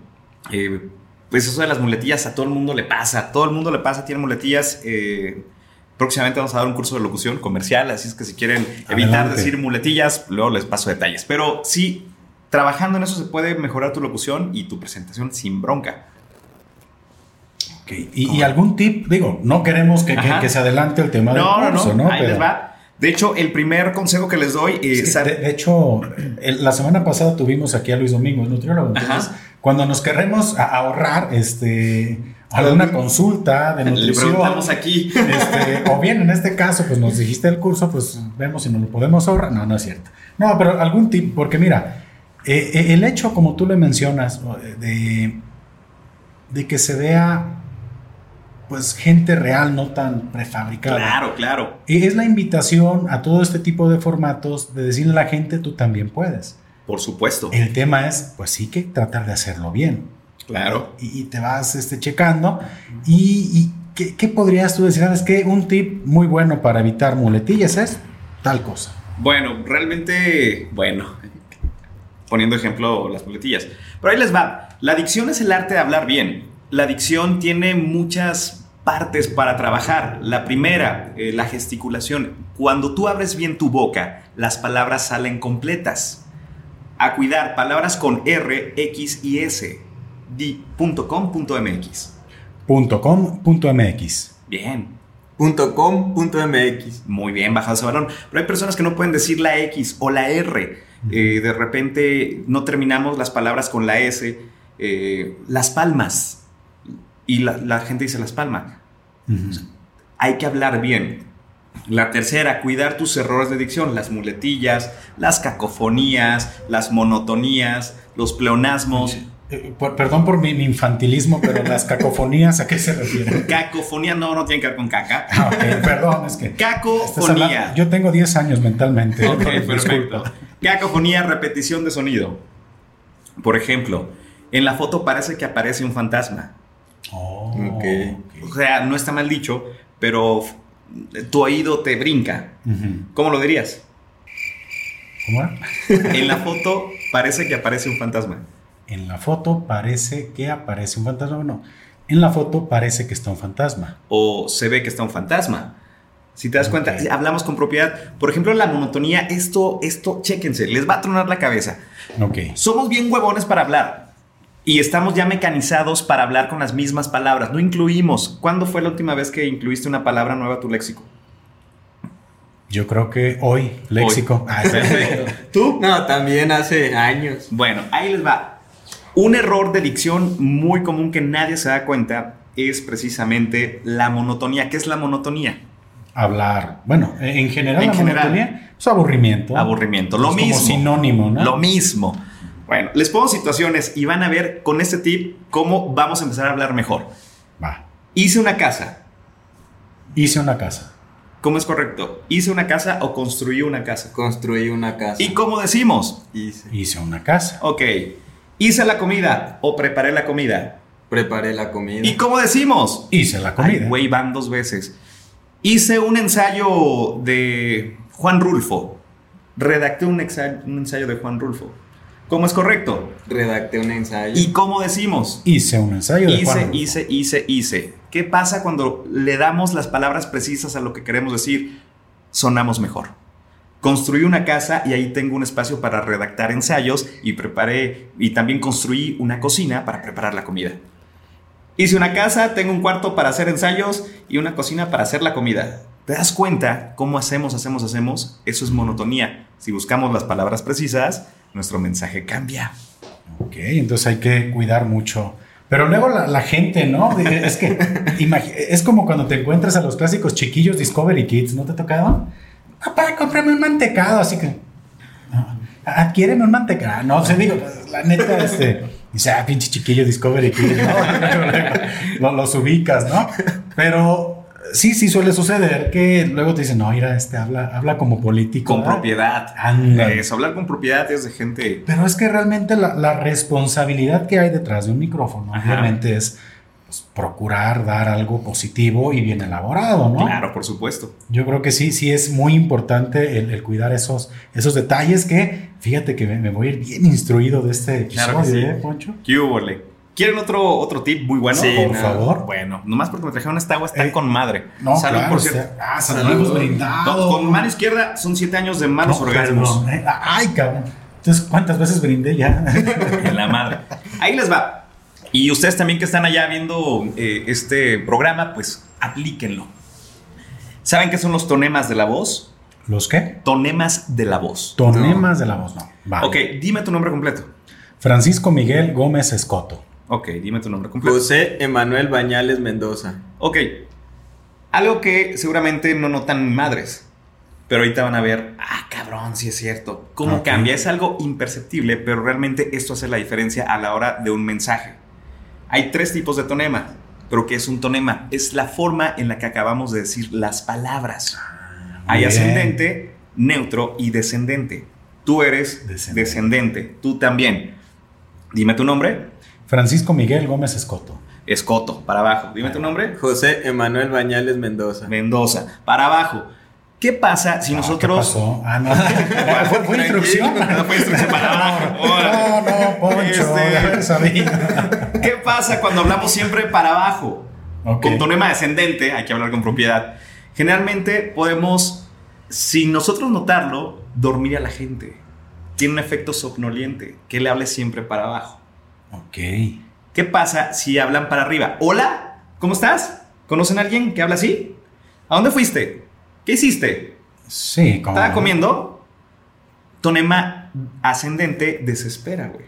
eh, pues eso de las muletillas a todo el mundo le pasa. A todo el mundo le pasa, tiene muletillas. eh, próximamente vamos a dar un curso de locución comercial, así es que si quieren evitar Adelante. decir muletillas, luego les paso detalles. Pero sí, trabajando en eso se puede mejorar tu locución y tu presentación sin bronca. Ok, Y, y algún tip, digo, no queremos que, que- que se adelante el tema No, del no, curso, no, ¿no? ahí Pero- les va. De hecho, el primer consejo que les doy es de, de hecho, el- la semana pasada tuvimos aquí a Luis Domingo, el nutriólogo. Entonces, Ajá. cuando nos queremos ahorrar este, alguna consulta de le nutrición, preguntamos aquí. este, o bien en este caso, pues nos dijiste el curso, pues vemos si nos lo podemos ahorrar. No, no es cierto. No, pero algún tip, porque mira, eh, eh, el hecho, como tú le mencionas, eh, de, de que se vea pues gente real, no tan prefabricada. Claro, claro. Y es la invitación a todo este tipo de formatos de decirle a la gente, tú también puedes. Por supuesto. El tema es, pues sí que tratar de hacerlo bien. Claro. Y, y te vas este, checando. ¿Y, y ¿qué, qué podrías tú decir? ¿Sabes qué? Un tip muy bueno para evitar muletillas es tal cosa. Bueno, realmente, bueno, poniendo ejemplo las muletillas. Pero ahí les va. La dicción es el arte de hablar bien. La dicción tiene muchas partes para trabajar. La primera, eh, la gesticulación. Cuando tú abres bien tu boca, las palabras salen completas. A cuidar, palabras con R, X y S. Di.com.mx. Punto com, punto MX. Bien. punto com, punto MX. Muy bien, bajado ese balón. Pero hay personas que no pueden decir la X o la R. Eh, de repente no terminamos las palabras con la S. Eh, las palmas. Y la, la gente dice las palmas. Hay que hablar bien. La tercera, cuidar tus errores de dicción, las muletillas, las cacofonías, las monotonías, los pleonasmos. Eh, por- perdón por mi, mi infantilismo, pero las cacofonías, ¿a qué se refieren? Cacofonía no, no tiene que ver con caca. Ah, ok, perdón, es que... Cacofonía. yo tengo 10 años mentalmente. Ok, perfecto. Cacofonía, repetición de sonido. Por ejemplo, en la foto parece que aparece un fantasma. Oh, Ok. O sea, no está mal dicho, pero tu oído te brinca. ¿Cómo lo dirías? ¿Cómo? En la foto parece que aparece un fantasma. En la foto parece que aparece un fantasma. No, en la foto parece que está un fantasma. O se ve que está un fantasma. Si te das cuenta, hablamos con propiedad. Por ejemplo, la monotonía, esto, esto, chéquense, les va a tronar la cabeza. Ok. Somos bien huevones para hablar. Y estamos ya mecanizados para hablar con las mismas palabras. No incluimos. ¿Cuándo fue la última vez que incluiste una palabra nueva a tu léxico? Yo creo que hoy, léxico. Ah, sí. ¿Tú? No, también hace años. Bueno, ahí les va. Un error de dicción muy común que nadie se da cuenta es precisamente la monotonía. ¿Qué es la monotonía? Hablar. Bueno, eh, en general, En la general. monotonía es aburrimiento. Aburrimiento. Es Lo como mismo. sinónimo, ¿no? Lo mismo. Bueno, les pongo situaciones y van a ver con este tip cómo vamos a empezar a hablar mejor. Va. Hice una casa. Hice una casa. ¿Cómo es correcto? ¿Hice una casa o construí una casa? Construí una casa. ¿Y cómo decimos? Hice. Hice una casa. Ok. ¿Hice la comida o preparé la comida? Preparé la comida. ¿Y cómo decimos? Hice la Ay, comida. güey, van dos veces. Hice un ensayo de Juan Rulfo. Redacté un, exa- un ensayo de Juan Rulfo. ¿Cómo es correcto? Redacté un ensayo. ¿Y cómo decimos? Hice un ensayo de Hice, Juan Rulfo. hice, hice, hice. ¿Qué pasa cuando le damos las palabras precisas a lo que queremos decir? Sonamos mejor. Construí una casa y ahí tengo un espacio para redactar ensayos y preparé y también construí una cocina para preparar la comida. Hice una casa, tengo un cuarto para hacer ensayos y una cocina para hacer la comida. ¿Te das cuenta cómo hacemos, hacemos, hacemos? Eso es monotonía. Si buscamos las palabras precisas, nuestro mensaje cambia. Ok, entonces hay que cuidar mucho. Pero luego la, la gente, ¿no? Es que es como cuando te encuentras a los clásicos chiquillos Discovery Kids, ¿no te ha tocado? Papá, cómprame un mantecado, así que. no, Adquiéreme un mantecado. No, se digo, pues, la neta, este. Dice, ah, pinche chiquillo Discovery Kids, ¿no? Lo- los ubicas, ¿no? Pero sí, sí suele suceder que luego te dicen, no, mira, este habla, habla como político. Con ¿verdad? propiedad. Eso, hablar con propiedad es de gente. Pero es que realmente la, la responsabilidad que hay detrás de un micrófono, Ajá. obviamente, es pues, procurar dar algo positivo y bien elaborado, ¿no? Claro, por supuesto. Yo creo que sí, sí es muy importante el, el cuidar esos, esos detalles que, fíjate que me, me voy a ir bien instruido de este episodio, Claro que sí. ¿eh, Poncho? ¿Qué hubo, le? ¿Quieren otro, otro tip muy bueno? Sí, Por no. favor. Bueno, nomás porque me trajeron esta agua, está Eh, con madre. No, Salud, claro, por o cierto. sea, ah, Salud. salud, hemos brindado. Con mano izquierda son siete años de malos No, orgasmos. perdón, ¿eh? Ay, cabrón. Entonces, ¿cuántas veces brindé ya? En la madre. Ahí les va. Y ustedes también que están allá viendo eh, este programa, pues aplíquenlo. ¿Saben qué son los tonemas de la voz? ¿Los qué? Tonemas de la voz. Tonemas de la voz, no. Vale. Ok, dime tu nombre completo. Francisco Miguel Gómez Escoto. Ok, dime tu nombre completo. José Emanuel Bañales Mendoza. Ok. Algo que seguramente no notan madres. Pero ahorita van a ver, ah, cabrón, sí es cierto. ¿Cómo cambia? Es algo imperceptible, pero realmente esto hace la diferencia a la hora de un mensaje. Hay tres tipos de tonema. Pero ¿qué es un tonema? Es la forma en la que acabamos de decir las palabras. Hay bien. ascendente, neutro y descendente. Tú eres Descendente. descendente. Tú también. Dime tu nombre. Francisco Miguel Gómez Escoto. Escoto, para abajo. Dime tu nombre. José Emanuel Bañales Mendoza. Mendoza, para abajo. ¿Qué pasa si nosotros... ¿Qué pasó? Ah, no. fue, fue instrucción. No fue instrucción para abajo. No, no, Poncho. Este-. ¿Qué pasa cuando hablamos siempre para abajo? Ok. Con tonema descendente, hay que hablar con propiedad. Generalmente podemos, sin nosotros notarlo, dormir a la gente. Tiene un efecto somnoliente, que le hable siempre para abajo. Ok. ¿Qué pasa si hablan para arriba? Hola, ¿cómo estás? ¿Conocen a alguien que habla así? ¿A dónde fuiste? ¿Qué hiciste? Sí, como. ¿Estaba comiendo? Tonema ascendente desespera, güey.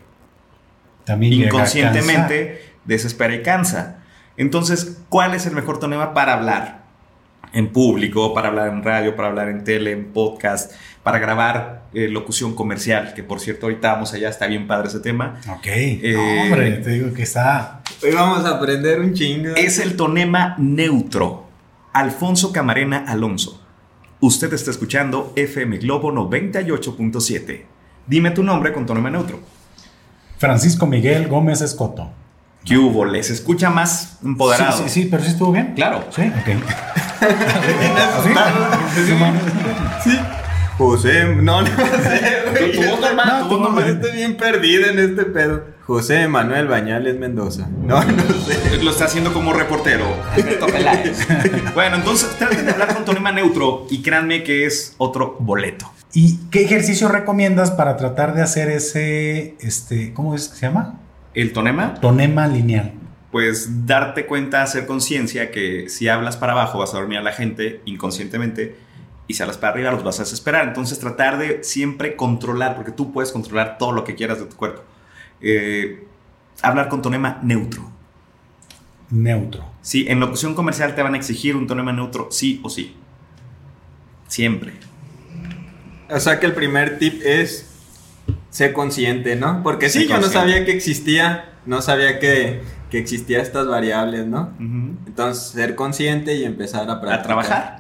También Inconscientemente desespera y cansa. Entonces, ¿cuál es el mejor tonema para hablar? En público, para hablar en radio, para hablar en tele, en podcast, para grabar eh, locución comercial, que por cierto ahorita vamos allá, está bien padre ese tema. Ok. Eh, No, hombre, te digo que está. Hoy vamos a aprender un chingo. Es el tonema neutro. Alfonso Camarena Alonso. Usted está escuchando FM Globo 98.7. Dime tu nombre con tonema neutro. Francisco Miguel Gómez Escoto. ¿Qué hubo? ¿Les escucha más empoderado? Sí, sí, sí, pero sí estuvo bien. Claro. Sí, ok. Sí. José, no, no sé, güey. Tu voz normal, No, tu tu voz normal. Estoy bien perdido en este pedo. José Emanuel Bañales Mendoza. No, no sé. Lo está haciendo como reportero. Alberto Peláez. bueno, entonces traten de hablar con tonema neutro y créanme que es otro boleto. ¿Y qué ejercicio recomiendas para tratar de hacer ese, este, ¿cómo es que se llama? El tonema, Tonema lineal. pues darte cuenta, hacer conciencia que si hablas para abajo vas a dormir a la gente inconscientemente y si hablas para arriba los vas a desesperar. Entonces tratar de siempre controlar, porque tú puedes controlar todo lo que quieras de tu cuerpo. Eh, hablar con tonema neutro. Neutro. Sí, en locución comercial te van a exigir un tonema neutro, sí o sí. Siempre. O sea que el primer tip es sé consciente, ¿no? Porque sí, Sé yo no sabía que existía, no sabía que, que existía estas variables, ¿no? Entonces, ser consciente y empezar a practicar. A trabajar.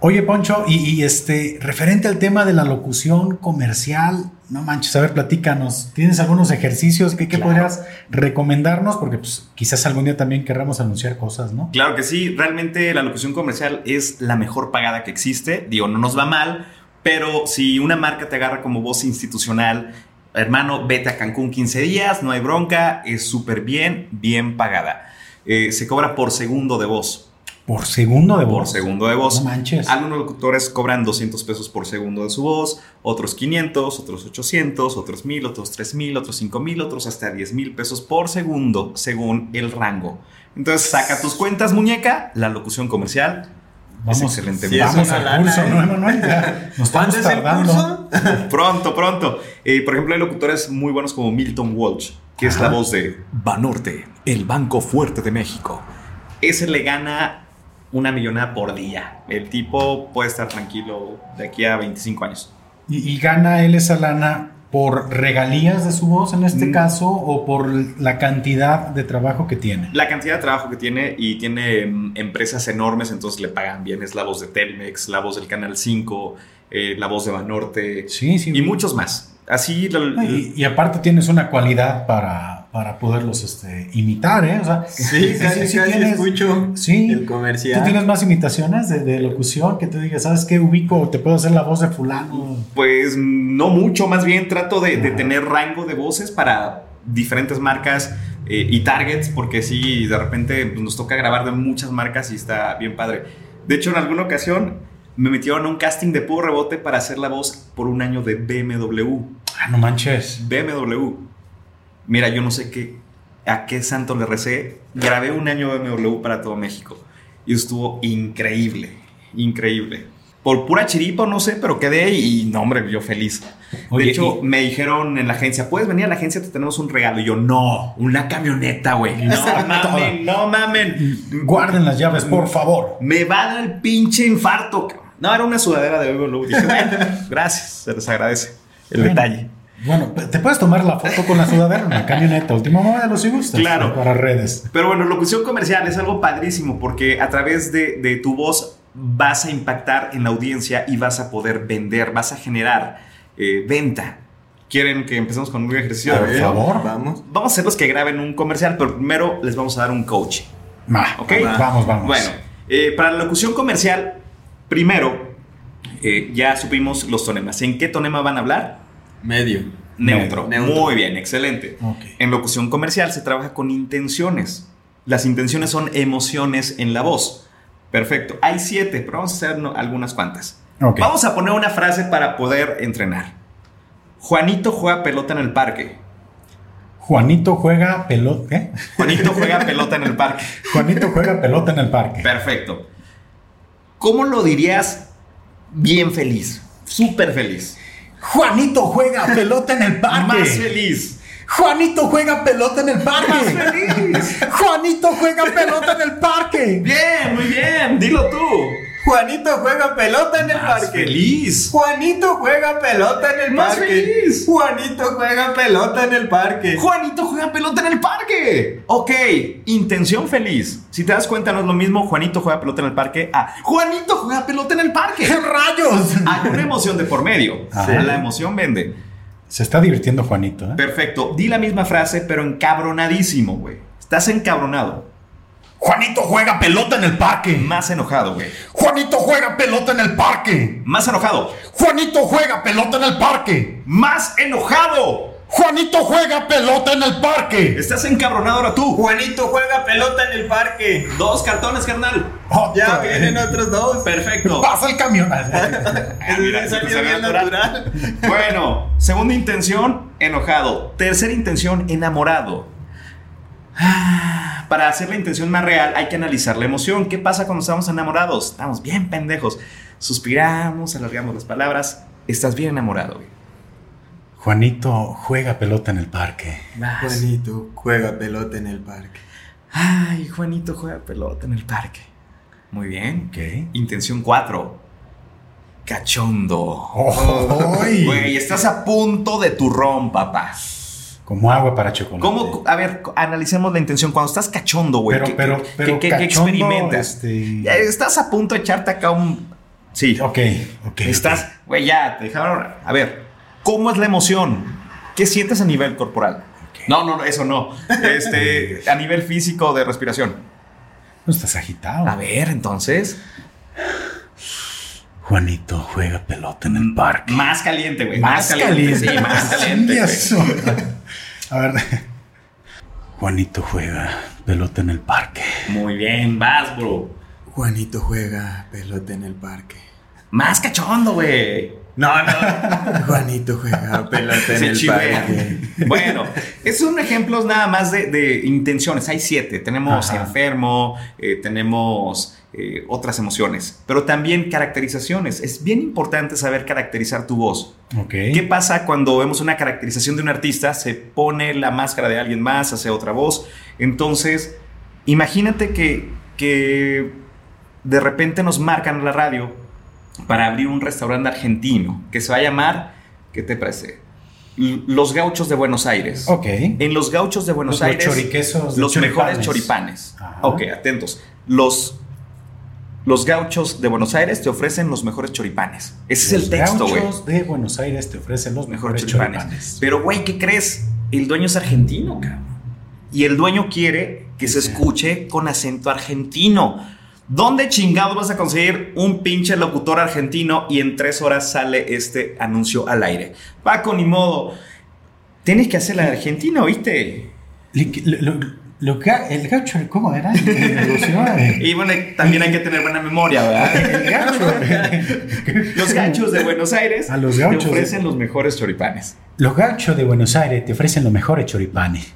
Oye, Poncho, y, y, este, referente al tema de la locución comercial, no manches, a ver, platícanos. ¿Tienes algunos ejercicios que, que Claro. podrías recomendarnos? Porque pues, quizás algún día también querramos anunciar cosas, ¿no? Claro que sí, realmente la locución comercial es la mejor pagada que existe. Digo, no nos va mal, pero si una marca te agarra como voz institucional, hermano, vete a Cancún 15 días, no hay bronca, es súper bien, bien pagada. Eh, se cobra por segundo de voz. Por segundo de Por voz. segundo de voz. No manches. Algunos locutores cobran 200 pesos por segundo de su voz, otros 500, otros 800, otros 1000, otros 3000, otros 5000, otros hasta 10 mil pesos por segundo, según el rango. Entonces, saca tus cuentas, muñeca. La locución comercial Vamos, es excelente. Sí, vamos es al lana, curso, ¿eh? no, no, no, ya nos ¿Cuánto estamos es el tardando. curso? Pronto, pronto. Eh, por ejemplo, hay locutores muy buenos como Milton Walsh, que es Ajá. la voz de Banorte, el banco fuerte de México. Ese le gana una millonada por día. El tipo puede estar tranquilo de aquí a 25 años. ¿Y, y gana él esa lana por regalías de su voz en este Mm. caso o por la cantidad de trabajo que tiene? La cantidad de trabajo que tiene y tiene mm, empresas enormes, entonces le pagan bien. Es la voz de Telmex, la voz del Canal 5, eh, la voz de Banorte Sí, sí. y muchos más. Así, y aparte tienes una cualidad para, para poderlos este, imitar, ¿eh? O sea, Sí, casi, sí casi tienes- escucho Sí. el comercial. ¿Tú tienes más imitaciones de, de locución que te digas, ¿sabes qué? Ubico, te puedo hacer la voz de fulano. Pues no mucho, más bien trato de, de tener rango de voces para diferentes marcas eh, y targets, porque sí, de repente pues, nos toca grabar de muchas marcas y está bien padre. De hecho, en alguna ocasión me metieron a un casting de puro rebote para hacer la voz por un año de BMW. Ah, no manches. BMW. Mira, yo no sé qué, a qué santo le recé. Grabé un año BMW para todo México y estuvo increíble, increíble. Por pura chiripa, no sé, pero quedé y no, hombre, yo feliz. Oye, de hecho, y- me dijeron en la agencia, ¿puedes venir a la agencia? Te tenemos un regalo. Y yo, no, una camioneta, güey. No mamen, no mamen. Guarden las llaves, por favor. Me va a dar el pinche infarto. No, era una sudadera de BMW. Dije, bueno, gracias, se les agradece el Bueno. detalle. Bueno, te puedes tomar la foto con la sudadera en la camioneta. Último modelo si gustas. Claro. Para redes. Pero bueno, locución comercial es algo padrísimo porque a través de, de tu voz vas a impactar en la audiencia y vas a poder vender, vas a generar eh, venta. ¿Quieren que empecemos con un ejercicio? Ver. video? favor. Vamos. Vamos a hacerlos que graben un comercial, pero primero les vamos a dar un coach. Va, ¿Ok? Vamos, vamos. Bueno, eh, para la locución comercial, primero eh, ya supimos los tonemas. ¿En qué tonema van a hablar? Medio. Neutro. Neutro. Muy bien, excelente. En locución comercial se trabaja con intenciones. Las intenciones son emociones en la voz. Perfecto. Hay siete, pero vamos a hacer algunas cuantas. Vamos a poner una frase para poder entrenar. Juanito juega pelota en el parque. Juanito juega pelota. Juanito juega pelota en el parque. Juanito juega pelota en el parque. Perfecto. ¿Cómo lo dirías bien feliz? Súper feliz. Juanito juega pelota en el parque. Más feliz. Juanito juega pelota en el parque. Más feliz. Juanito juega pelota en el parque. Bien, muy bien. Dilo tú. Juanito juega pelota en el Más parque. feliz. Juanito juega pelota en el Más parque. feliz. Juanito juega pelota en el parque. Juanito juega pelota en el parque. Ok, intención feliz. Si te das cuenta, no es lo mismo Juanito juega pelota en el parque a Juanito juega pelota en el parque. ¡Qué rayos! Hay una emoción de por medio. Ajá. La emoción vende. Se está divirtiendo Juanito, ¿eh? Perfecto. Di la misma frase, pero encabronadísimo, güey. Estás encabronado. Juanito juega pelota en el parque. Más enojado, güey. Juanito juega pelota en el parque. Más enojado. Juanito juega pelota en el parque. Más enojado. Juanito juega pelota en el parque. Estás encabronado ahora tú. Juanito juega pelota en el parque. Dos cartones, carnal. Ya vienen otros dos. Perfecto. Pasa el camión. Ah, mira, salió natural. Bueno, segunda intención, enojado. Tercera intención, enamorado. Para hacer la intención más real hay que analizar la emoción. ¿Qué pasa cuando estamos enamorados? Estamos bien pendejos. Suspiramos, alargamos las palabras. Estás bien enamorado. güey. Juanito juega pelota en el parque. Juanito juega pelota en el parque. Ay, Juanito juega pelota en el parque. Muy bien. Ok. Intención 4. cachondo. ¡Ay! Güey, estás a punto de turrón, papá. Como agua para chocolate. ¿Cómo? A ver, analicemos la intención. Cuando estás cachondo, güey. Pero, ¿qué- pero, pero qué- qué experimentas? este- Estás a punto de echarte acá un. Sí. Ok, ok. Estás, güey, ya, te dejaron. A ver, ¿cómo es la emoción? ¿Qué sientes a nivel corporal? No, no, no, eso no. Este, a nivel físico de respiración. No estás agitado. A ver, entonces. Juanito juega pelota en el parque. Más caliente, güey. Más caliente. Sí, más caliente. Güey. eso. A ver. Juanito juega pelota en el parque. Muy bien, vas, bro. Juanito juega pelota en el parque. Más cachondo, güey. No, no. Juanito juega pelota en Se el parque. Bueno, esos son ejemplos nada más de, de intenciones. Hay siete. Tenemos Ajá. enfermo, eh, tenemos eh, otras emociones, pero también caracterizaciones. Es bien importante saber caracterizar tu voz. ¿Qué pasa cuando vemos una caracterización de un artista? Se pone la máscara de alguien más, hace otra voz. Entonces, imagínate que, que de repente nos marcan la radio para abrir un restaurante argentino que se va a llamar, ¿qué te parece? Los Gauchos de Buenos Aires. Ok. En los Gauchos de Buenos Los Aires, choriquesos de los mejores choripanes. Ajá. Ok, atentos. Los, los Gauchos de Buenos Aires te ofrecen los mejores choripanes. Ese es el texto, güey Gauchos de Buenos Aires te ofrecen los mejores mejores choripanes. choripanes. Pero, güey, ¿qué crees? El dueño es argentino, cabrón. Y el dueño quiere que se escuche con acento argentino. ¿Dónde chingados vas a conseguir un pinche locutor argentino y en tres horas sale este anuncio al aire? Paco, ni modo. Tienes que hacerla de argentino, ¿viste? Lo, lo- lo ga- el gaucho, ¿cómo era? Y bueno, también hay que tener buena memoria, ¿verdad? El gaucho. Los gachos de Buenos Aires A los te ofrecen los mejores choripanes. Los gauchos de Buenos Aires te ofrecen los mejores choripanes.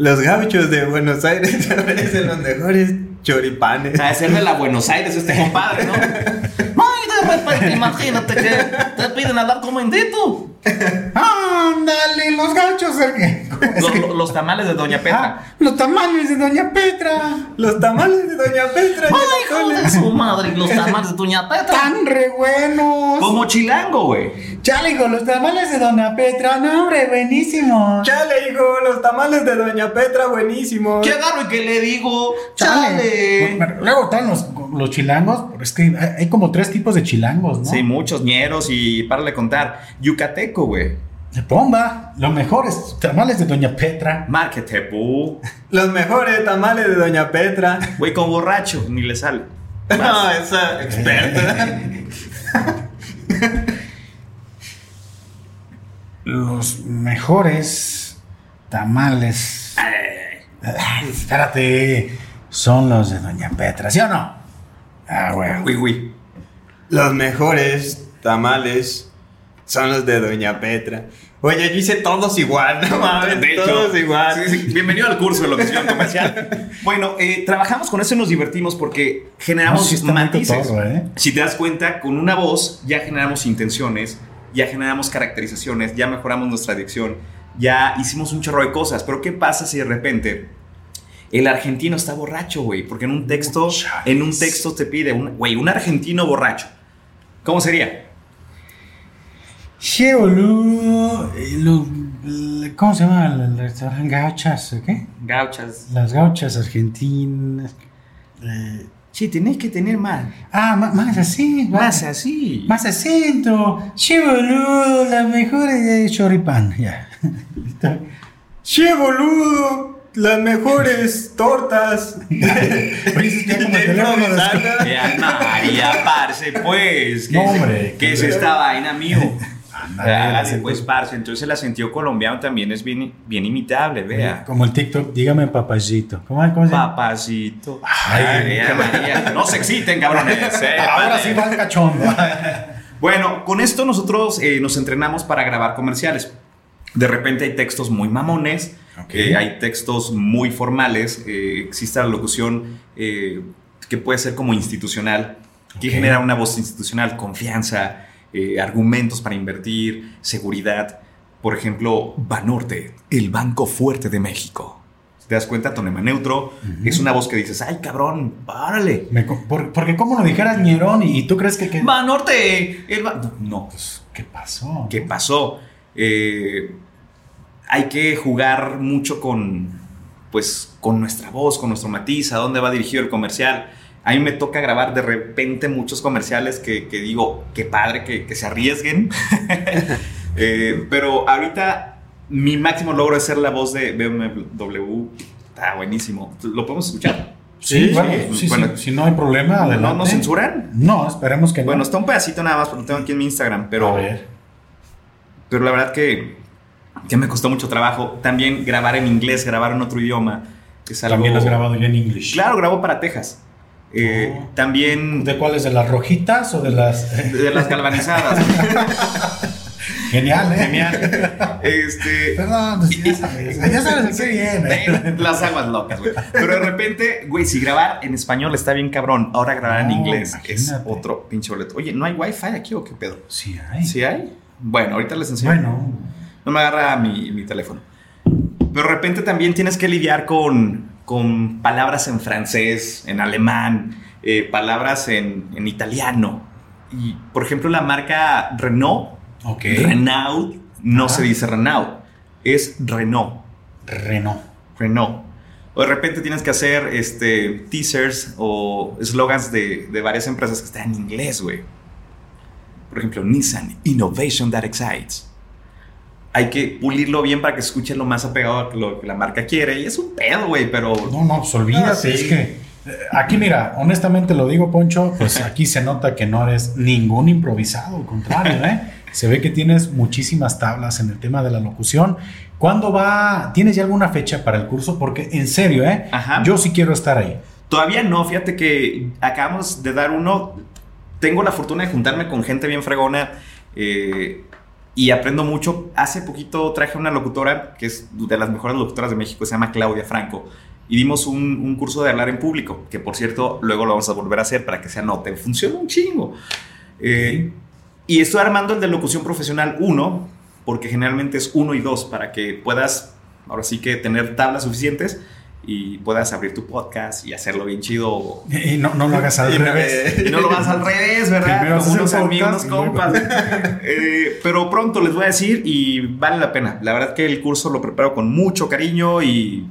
Los gauchos de Buenos Aires te ofrecen los mejores choripanes. A ser de la Buenos Aires este compadre, ¿no? Ay, de repente, imagínate que te piden hablar como indito. ¡Ándale! Los gauchos. eh, Los, que- los- los tamales de Doña Petra. Ah, los tamales de Doña Petra. Los tamales de Doña Petra. Ay, hijo de su madre, los tamales de Doña Petra. Tan re buenos. Como chilango, güey. Chale, hijo, los tamales de Doña Petra. No, hombre, buenísimos. Chale, hijo, los tamales de Doña Petra, buenísimos. ¿Qué agarro y qué le digo? Chale. Chale. Bueno, Luego están los, los chilangos. pero Es que hay como tres tipos de chilangos, ¿no? Sí, muchos ñeros y para de contar. Yucateco, güey. Los mejores tamales de Doña Petra. Marquetepu. Los mejores tamales de Doña Petra. Güey, con borracho, ni le sale. No, esa experta. Los mejores tamales. Ay, espérate. Son los de Doña Petra, ¿sí o no? Ah, güey. Uy, uy. Los mejores tamales son los de Doña Petra. Oye, yo hice todos igual, no mames, De hecho, todos igual. sí, sí. Bienvenido al curso de locución comercial. bueno, eh, trabajamos con eso y nos divertimos porque No, generamos sí matices. cotorro, ¿eh? Si te das cuenta, con una voz ya generamos intenciones, ya generamos caracterizaciones, ya mejoramos nuestra dicción, ya hicimos un chorro de cosas. Pero ¿qué pasa si de repente el argentino está borracho, güey? Porque en un texto, en un texto te pide, un- güey, un argentino borracho. ¿Cómo sería? Che, boludo. lo- le- ¿Cómo se llama el restaurante? Gauchas, ¿o ¿qué? Gauchas. Las gauchas argentinas. Eh, Sí, tenés que tener más. ah, más así. Más así. Más acento. Che, boludo. Las mejores de choripán. Ya. Listo. Che, boludo, las mejores tortas. María, parce, pues. ¿Qué, No, es- hombre. ¿Qué es esta vaina, mío? Ándale, Hágale, acento. pues, parce. Entonces el acento colombiano también es bien, bien imitable, vea. Como el TikTok, dígame papayito. ¿Cómo, cómo se llama? Papacito. Ay, Ay, María. No se exciten, cabrones. eh, Ahora vale. sí va el cachondo. Bueno, con esto nosotros eh, nos entrenamos para grabar comerciales. De repente hay textos muy mamones, Ok. eh, hay textos muy formales, eh, existe la locución eh, que puede ser como institucional, que genera una voz institucional, confianza, eh, argumentos para invertir, seguridad. Por ejemplo, Banorte, el banco fuerte de México. te das cuenta, tonema neutro, es una voz que dices, ay cabrón, párale. Me por- porque como lo dijeras Ñerón y, y tú crees que... que- Va norte, el va- no, Pues, ¿qué pasó? ¿qué pasó? Eh, hay que jugar mucho con, pues, con nuestra voz, con nuestro matiz, a dónde va dirigido el comercial. A mí me toca grabar de repente muchos comerciales que, que digo, qué padre que, que se arriesguen. Eh, pero ahorita mi máximo logro es ser la voz de BMW. Está buenísimo. ¿Lo podemos escuchar? Sí, Sí, bueno, sí. sí, sí, Bueno. si no hay problema, ¿No, adelante. no censuran? No, esperemos que no. Bueno, está un pedacito nada más, porque lo tengo aquí en mi Instagram, pero... A ver. Pero la verdad que, que me costó mucho trabajo. También grabar en inglés, grabar en otro idioma. Es algo... También has grabado ya en inglés. Claro, grabo para Texas. Eh, Oh. También ¿De cuáles? ¿De las rojitas o de las...? de las galvanizadas. Genial, ¿eh? Genial. Este... Perdón, pues, ya sabes, ya sabes qué viene. Eh, Las aguas locas, güey. Pero de repente, güey, si grabar en español está bien cabrón, ahora grabar en inglés es otro pinche boleto. Oye, ¿no hay wifi aquí o qué pedo? Sí hay. ¿Sí hay? Bueno, ahorita les enseño. Bueno, No me agarra mi, mi teléfono. Pero de repente también tienes que lidiar con, con palabras en francés, en alemán, eh, palabras en, en italiano. Y, por ejemplo, la marca Renault. Renault, no se dice Renault, es Renault. Renault. Renault. O de repente tienes que hacer este, teasers o slogans de, de varias empresas que están en inglés, güey. Por ejemplo, Nissan, Innovation That Excites. Hay que pulirlo bien para que se escuche lo más apegado a lo que la marca quiere. Y es un pedo, güey, pero... No, no, pues olvídate, Ah, sí. es que eh, aquí mira, honestamente lo digo, Poncho, pues aquí se nota que no eres ningún improvisado, al contrario, ¿eh? Se ve que tienes muchísimas tablas en el tema de la locución. ¿Cuándo va? ¿Tienes ya alguna fecha para el curso? Porque en serio, ¿eh? Ajá. Yo sí quiero estar ahí. Todavía no, fíjate que acabamos de dar uno. Tengo la fortuna de juntarme con gente bien fregona eh, y aprendo mucho. Hace poquito traje una locutora que es de las mejores locutoras de México, se llama Claudia Franco. Y dimos un, un curso de hablar en público, que por cierto, luego lo vamos a volver a hacer para que se anote. Funciona un chingo. Eh, y estoy armando el de locución profesional 1, porque generalmente es 1 y 2, para que puedas, ahora sí que tener tablas suficientes y puedas abrir tu podcast y hacerlo bien chido. Y no, no lo hagas al Y- revés. Y no lo vas al revés, ¿verdad? Primero Como unos amigos, unos compas. Eh, pero pronto les voy a decir y vale la pena. La verdad que el curso lo preparo con mucho cariño y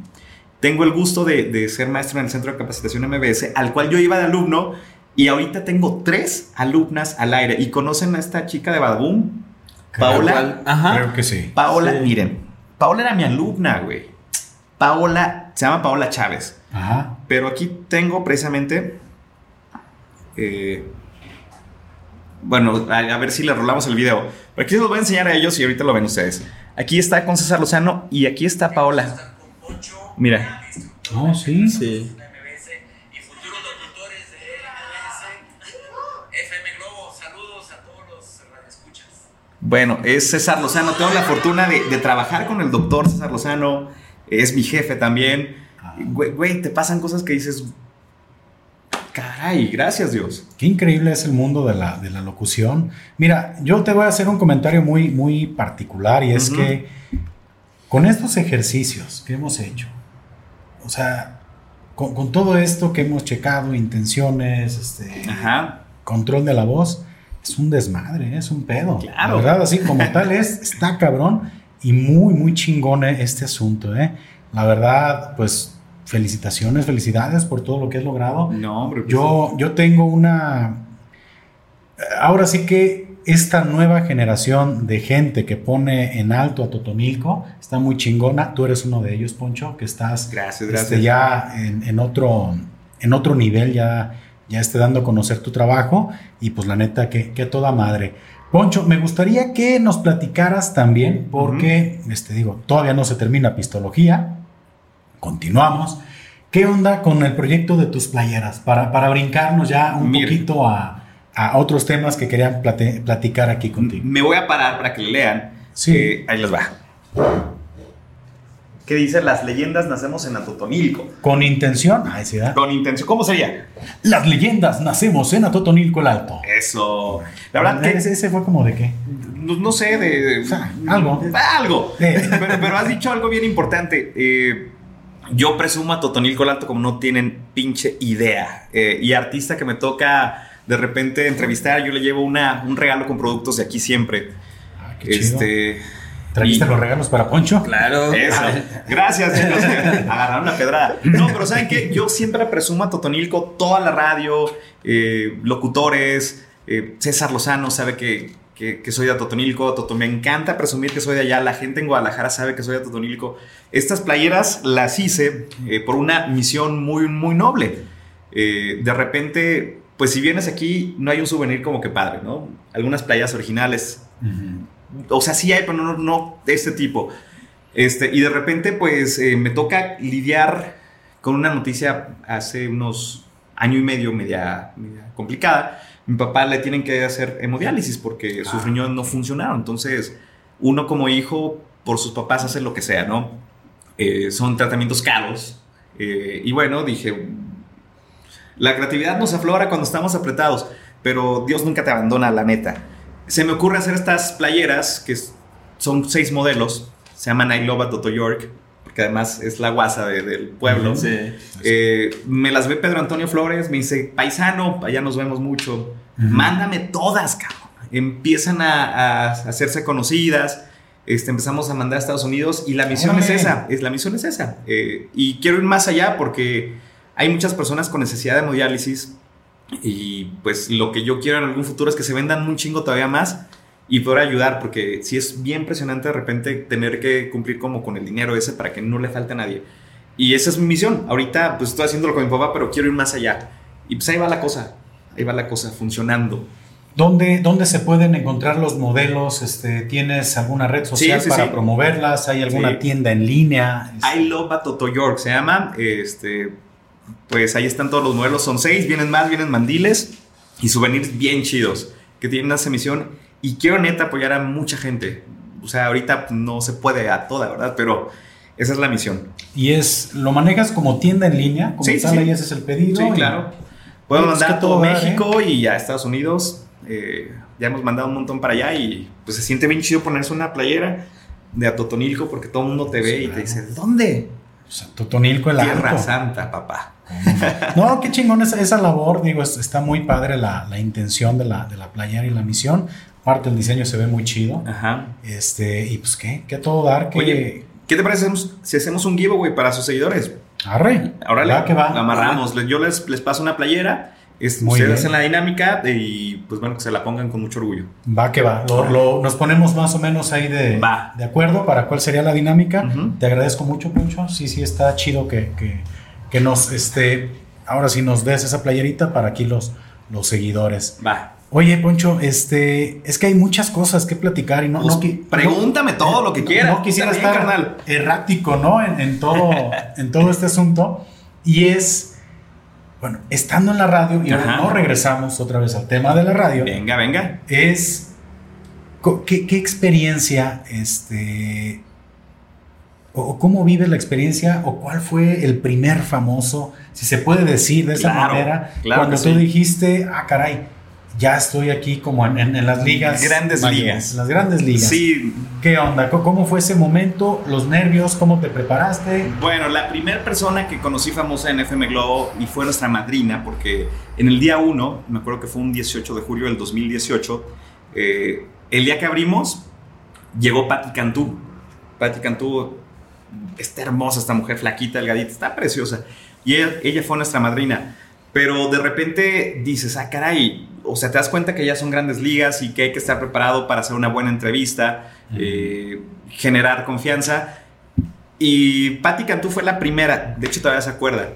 tengo el gusto de, de ser maestro en el Centro de Capacitación MBS, al cual yo iba de alumno y ahorita tengo tres alumnas al aire. ¿Y conocen a esta chica de Badaboom? Paola. Creo que sí. Paola, Sí. miren, Paola era mi alumna, güey. Paola, se llama Paola Chávez. Ajá. Pero aquí tengo precisamente. eh, bueno, a, a ver si le rolamos el video. Pero aquí se los voy a enseñar a ellos y ahorita lo ven ustedes. Aquí está con César Lozano y aquí está Paola. Mira. No, sí. Sí. MBS y futuros locutores de MBS. FM Globo, saludos a todos los radioescuchas. Bueno, es César Lozano. Tengo la fortuna de, de trabajar con el doctor César Lozano. Es mi jefe también. Güey, güey, te pasan cosas que dices. Caray, gracias Dios. Qué increíble es el mundo de la, de la locución. Mira, yo te voy a hacer un comentario muy, muy particular y es que con estos ejercicios que hemos hecho, o sea, con, con todo esto que hemos checado, intenciones, este, Ajá. control de la voz, es un desmadre, es un pedo. Claro. La verdad, así como tal es, está cabrón y muy, muy chingón eh, este asunto, ¿eh? La verdad, pues felicitaciones, felicidades por todo lo que has logrado. No, hombre. pues, Yo, yo tengo una. Ahora sí que esta nueva generación de gente que pone en alto a Totonilco está muy chingona. Tú eres uno de ellos, Poncho, que estás Gracias, este, gracias. ya en, en otro, en otro nivel, ya, ya esté dando a conocer tu trabajo. Y pues la neta, que, que toda madre. Poncho, me gustaría que nos platicaras también, porque, este, digo, todavía no se termina Pistología. Continuamos. ¿Qué onda con el proyecto de tus playeras? Para, para brincarnos ya un Mire. poquito a, a otros temas que querían plate- platicar aquí contigo. Me voy a parar para que le lean. Sí. Eh, ahí les va. ¿Qué dice? Las leyendas nacemos en Atotonilco. Con intención. Sí, ¿verdad? Con intención. ¿Cómo sería? Las leyendas nacemos en Atotonilco el Alto. Eso. La verdad que. ese, ese fue como de qué. No, no sé, de. O sea, algo. Algo. Eh. Pero, pero has dicho algo bien importante. Eh, Yo presumo a Totonilco Alto como no tienen pinche idea. Eh, y artista que me toca de repente entrevistar, yo le llevo una, un regalo con productos de aquí siempre. Ah, qué chido. ¿Trajiste y- los regalos para Poncho? Claro. Eso. Gracias, chicos. Agarraron la pedrada. No, pero ¿saben qué? Yo siempre presumo a Totonilco, toda la radio, eh, locutores. eh, César Lozano sabe que, que- que soy de Totonilco. Toto, me encanta presumir que soy de allá. La gente en Guadalajara sabe que soy de Totonilco. Estas playeras las hice eh, por una misión muy, muy noble. Eh, de repente, pues si vienes aquí, no hay un souvenir como que padre, ¿no? Algunas playas originales Ujú. O sea, sí hay, pero no, no de este tipo. Este, y de repente, pues eh, me toca lidiar con una noticia hace unos año y medio, media, media complicada. Mi papá le tienen que hacer hemodiálisis porque sus Ah. riñones no funcionaron. Entonces, uno como hijo, por sus papás, hace lo que sea, ¿no? Eh, son tratamientos caros. Eh, y bueno, dije, la creatividad nos aflora cuando estamos apretados, pero Dios nunca te abandona, la neta. Se me ocurre hacer estas playeras, que son seis modelos, se llaman I Love Toto York, porque además es la guasa de- del pueblo. Sí. Eh, me las ve Pedro Antonio Flores, me dice, paisano, allá nos vemos mucho, mándame todas, cabrón. Empiezan a, a hacerse conocidas, este, empezamos a mandar a Estados Unidos y la misión Órale. es esa, es, la misión es esa. Eh, y quiero ir más allá porque hay muchas personas con necesidad de hemodiálisis y pues lo que yo quiero en algún futuro es que se vendan un chingo todavía más y poder ayudar porque sí es bien impresionante de repente tener que cumplir como con el dinero ese para que no le falte a nadie. Y esa es mi misión. Ahorita pues estoy haciéndolo con mi papá, pero quiero ir más allá. Y pues ahí va la cosa, ahí va la cosa funcionando. ¿Dónde, ¿Dónde se pueden encontrar los modelos? Este, ¿Tienes alguna red social Sí, sí, para sí. promoverlas? ¿Hay alguna tienda en línea? I Love a Toto York se llama. Este, pues ahí están todos los modelos. Son seis, vienen más, vienen mandiles y souvenirs bien chidos que tienen esa misión. Y quiero neta apoyar a mucha gente. O sea, ahorita no se puede a toda, ¿verdad? Pero esa es la misión. Y es, ¿lo manejas como tienda en línea? Como Sí, tal, sí. ahí haces el pedido. Sí, y- claro. Podemos Pues mandar a todo dar, México y a Estados Unidos. Eh, ya hemos mandado un montón para allá y pues se siente bien chido ponerse una playera de Atotonilco porque todo el mundo te ve Sí, y claro. te dice, ¿dónde? O sea, Totonilco el Tierra. Santa, papá. No, qué chingón esa, esa labor, digo, es- está muy padre la, la intención de la, de la playera y la misión. Aparte el diseño se ve muy chido. Ajá. Este, y pues qué, qué a todo dar, que Oye, ¿qué te parece si hacemos- un giveaway para sus seguidores? arre. Ahora le que va. amarramos. Yo les, les paso una playera. Es- Muy ustedes bien. hacen la dinámica y pues bueno, que se la pongan con mucho orgullo. Va que va. Lo- lo- nos ponemos más o menos ahí de, Va. de acuerdo para cuál sería la dinámica. Te agradezco mucho, Poncho. Sí, sí, está chido que, que, que nos, este, ahora sí nos des esa playerita para aquí los, los seguidores. Va. Oye, Poncho, este, es que hay muchas cosas que platicar y no, Pues, no pregúntame todo lo que quieras. No quisiera También, estar carnal. errático, ¿no? En, en todo, en todo este asunto. Y es, bueno, estando en la radio, y ahora no regresamos otra vez al tema de la radio, Venga, venga. es ¿qué, qué experiencia, este, o, cómo vives la experiencia, o cuál fue el primer famoso, si se puede decir de esa Claro, manera, claro cuando tú sí. dijiste, ah, caray, ya estoy aquí como en, en- en las ligas. Grandes mayores, ligas. Las grandes ligas. Sí, ¿Qué onda? ¿Cómo fue ese momento? ¿Los nervios? ¿Cómo te preparaste? Bueno, la primera persona que conocí famosa en FM Globo y fue nuestra madrina, porque en el día 1, me acuerdo que fue un 18 de julio del 2018, eh, el día que abrimos, llegó Patti Cantú. Patti Cantú, está hermosa esta mujer, flaquita, delgadita, está preciosa. Y ella, ella fue nuestra madrina. Pero de repente dices, ah, caray, o sea, te das cuenta que ya son grandes ligas y que hay que estar preparado para hacer una buena entrevista, eh, generar confianza. Y Patti Cantú fue la primera, de hecho todavía se acuerda.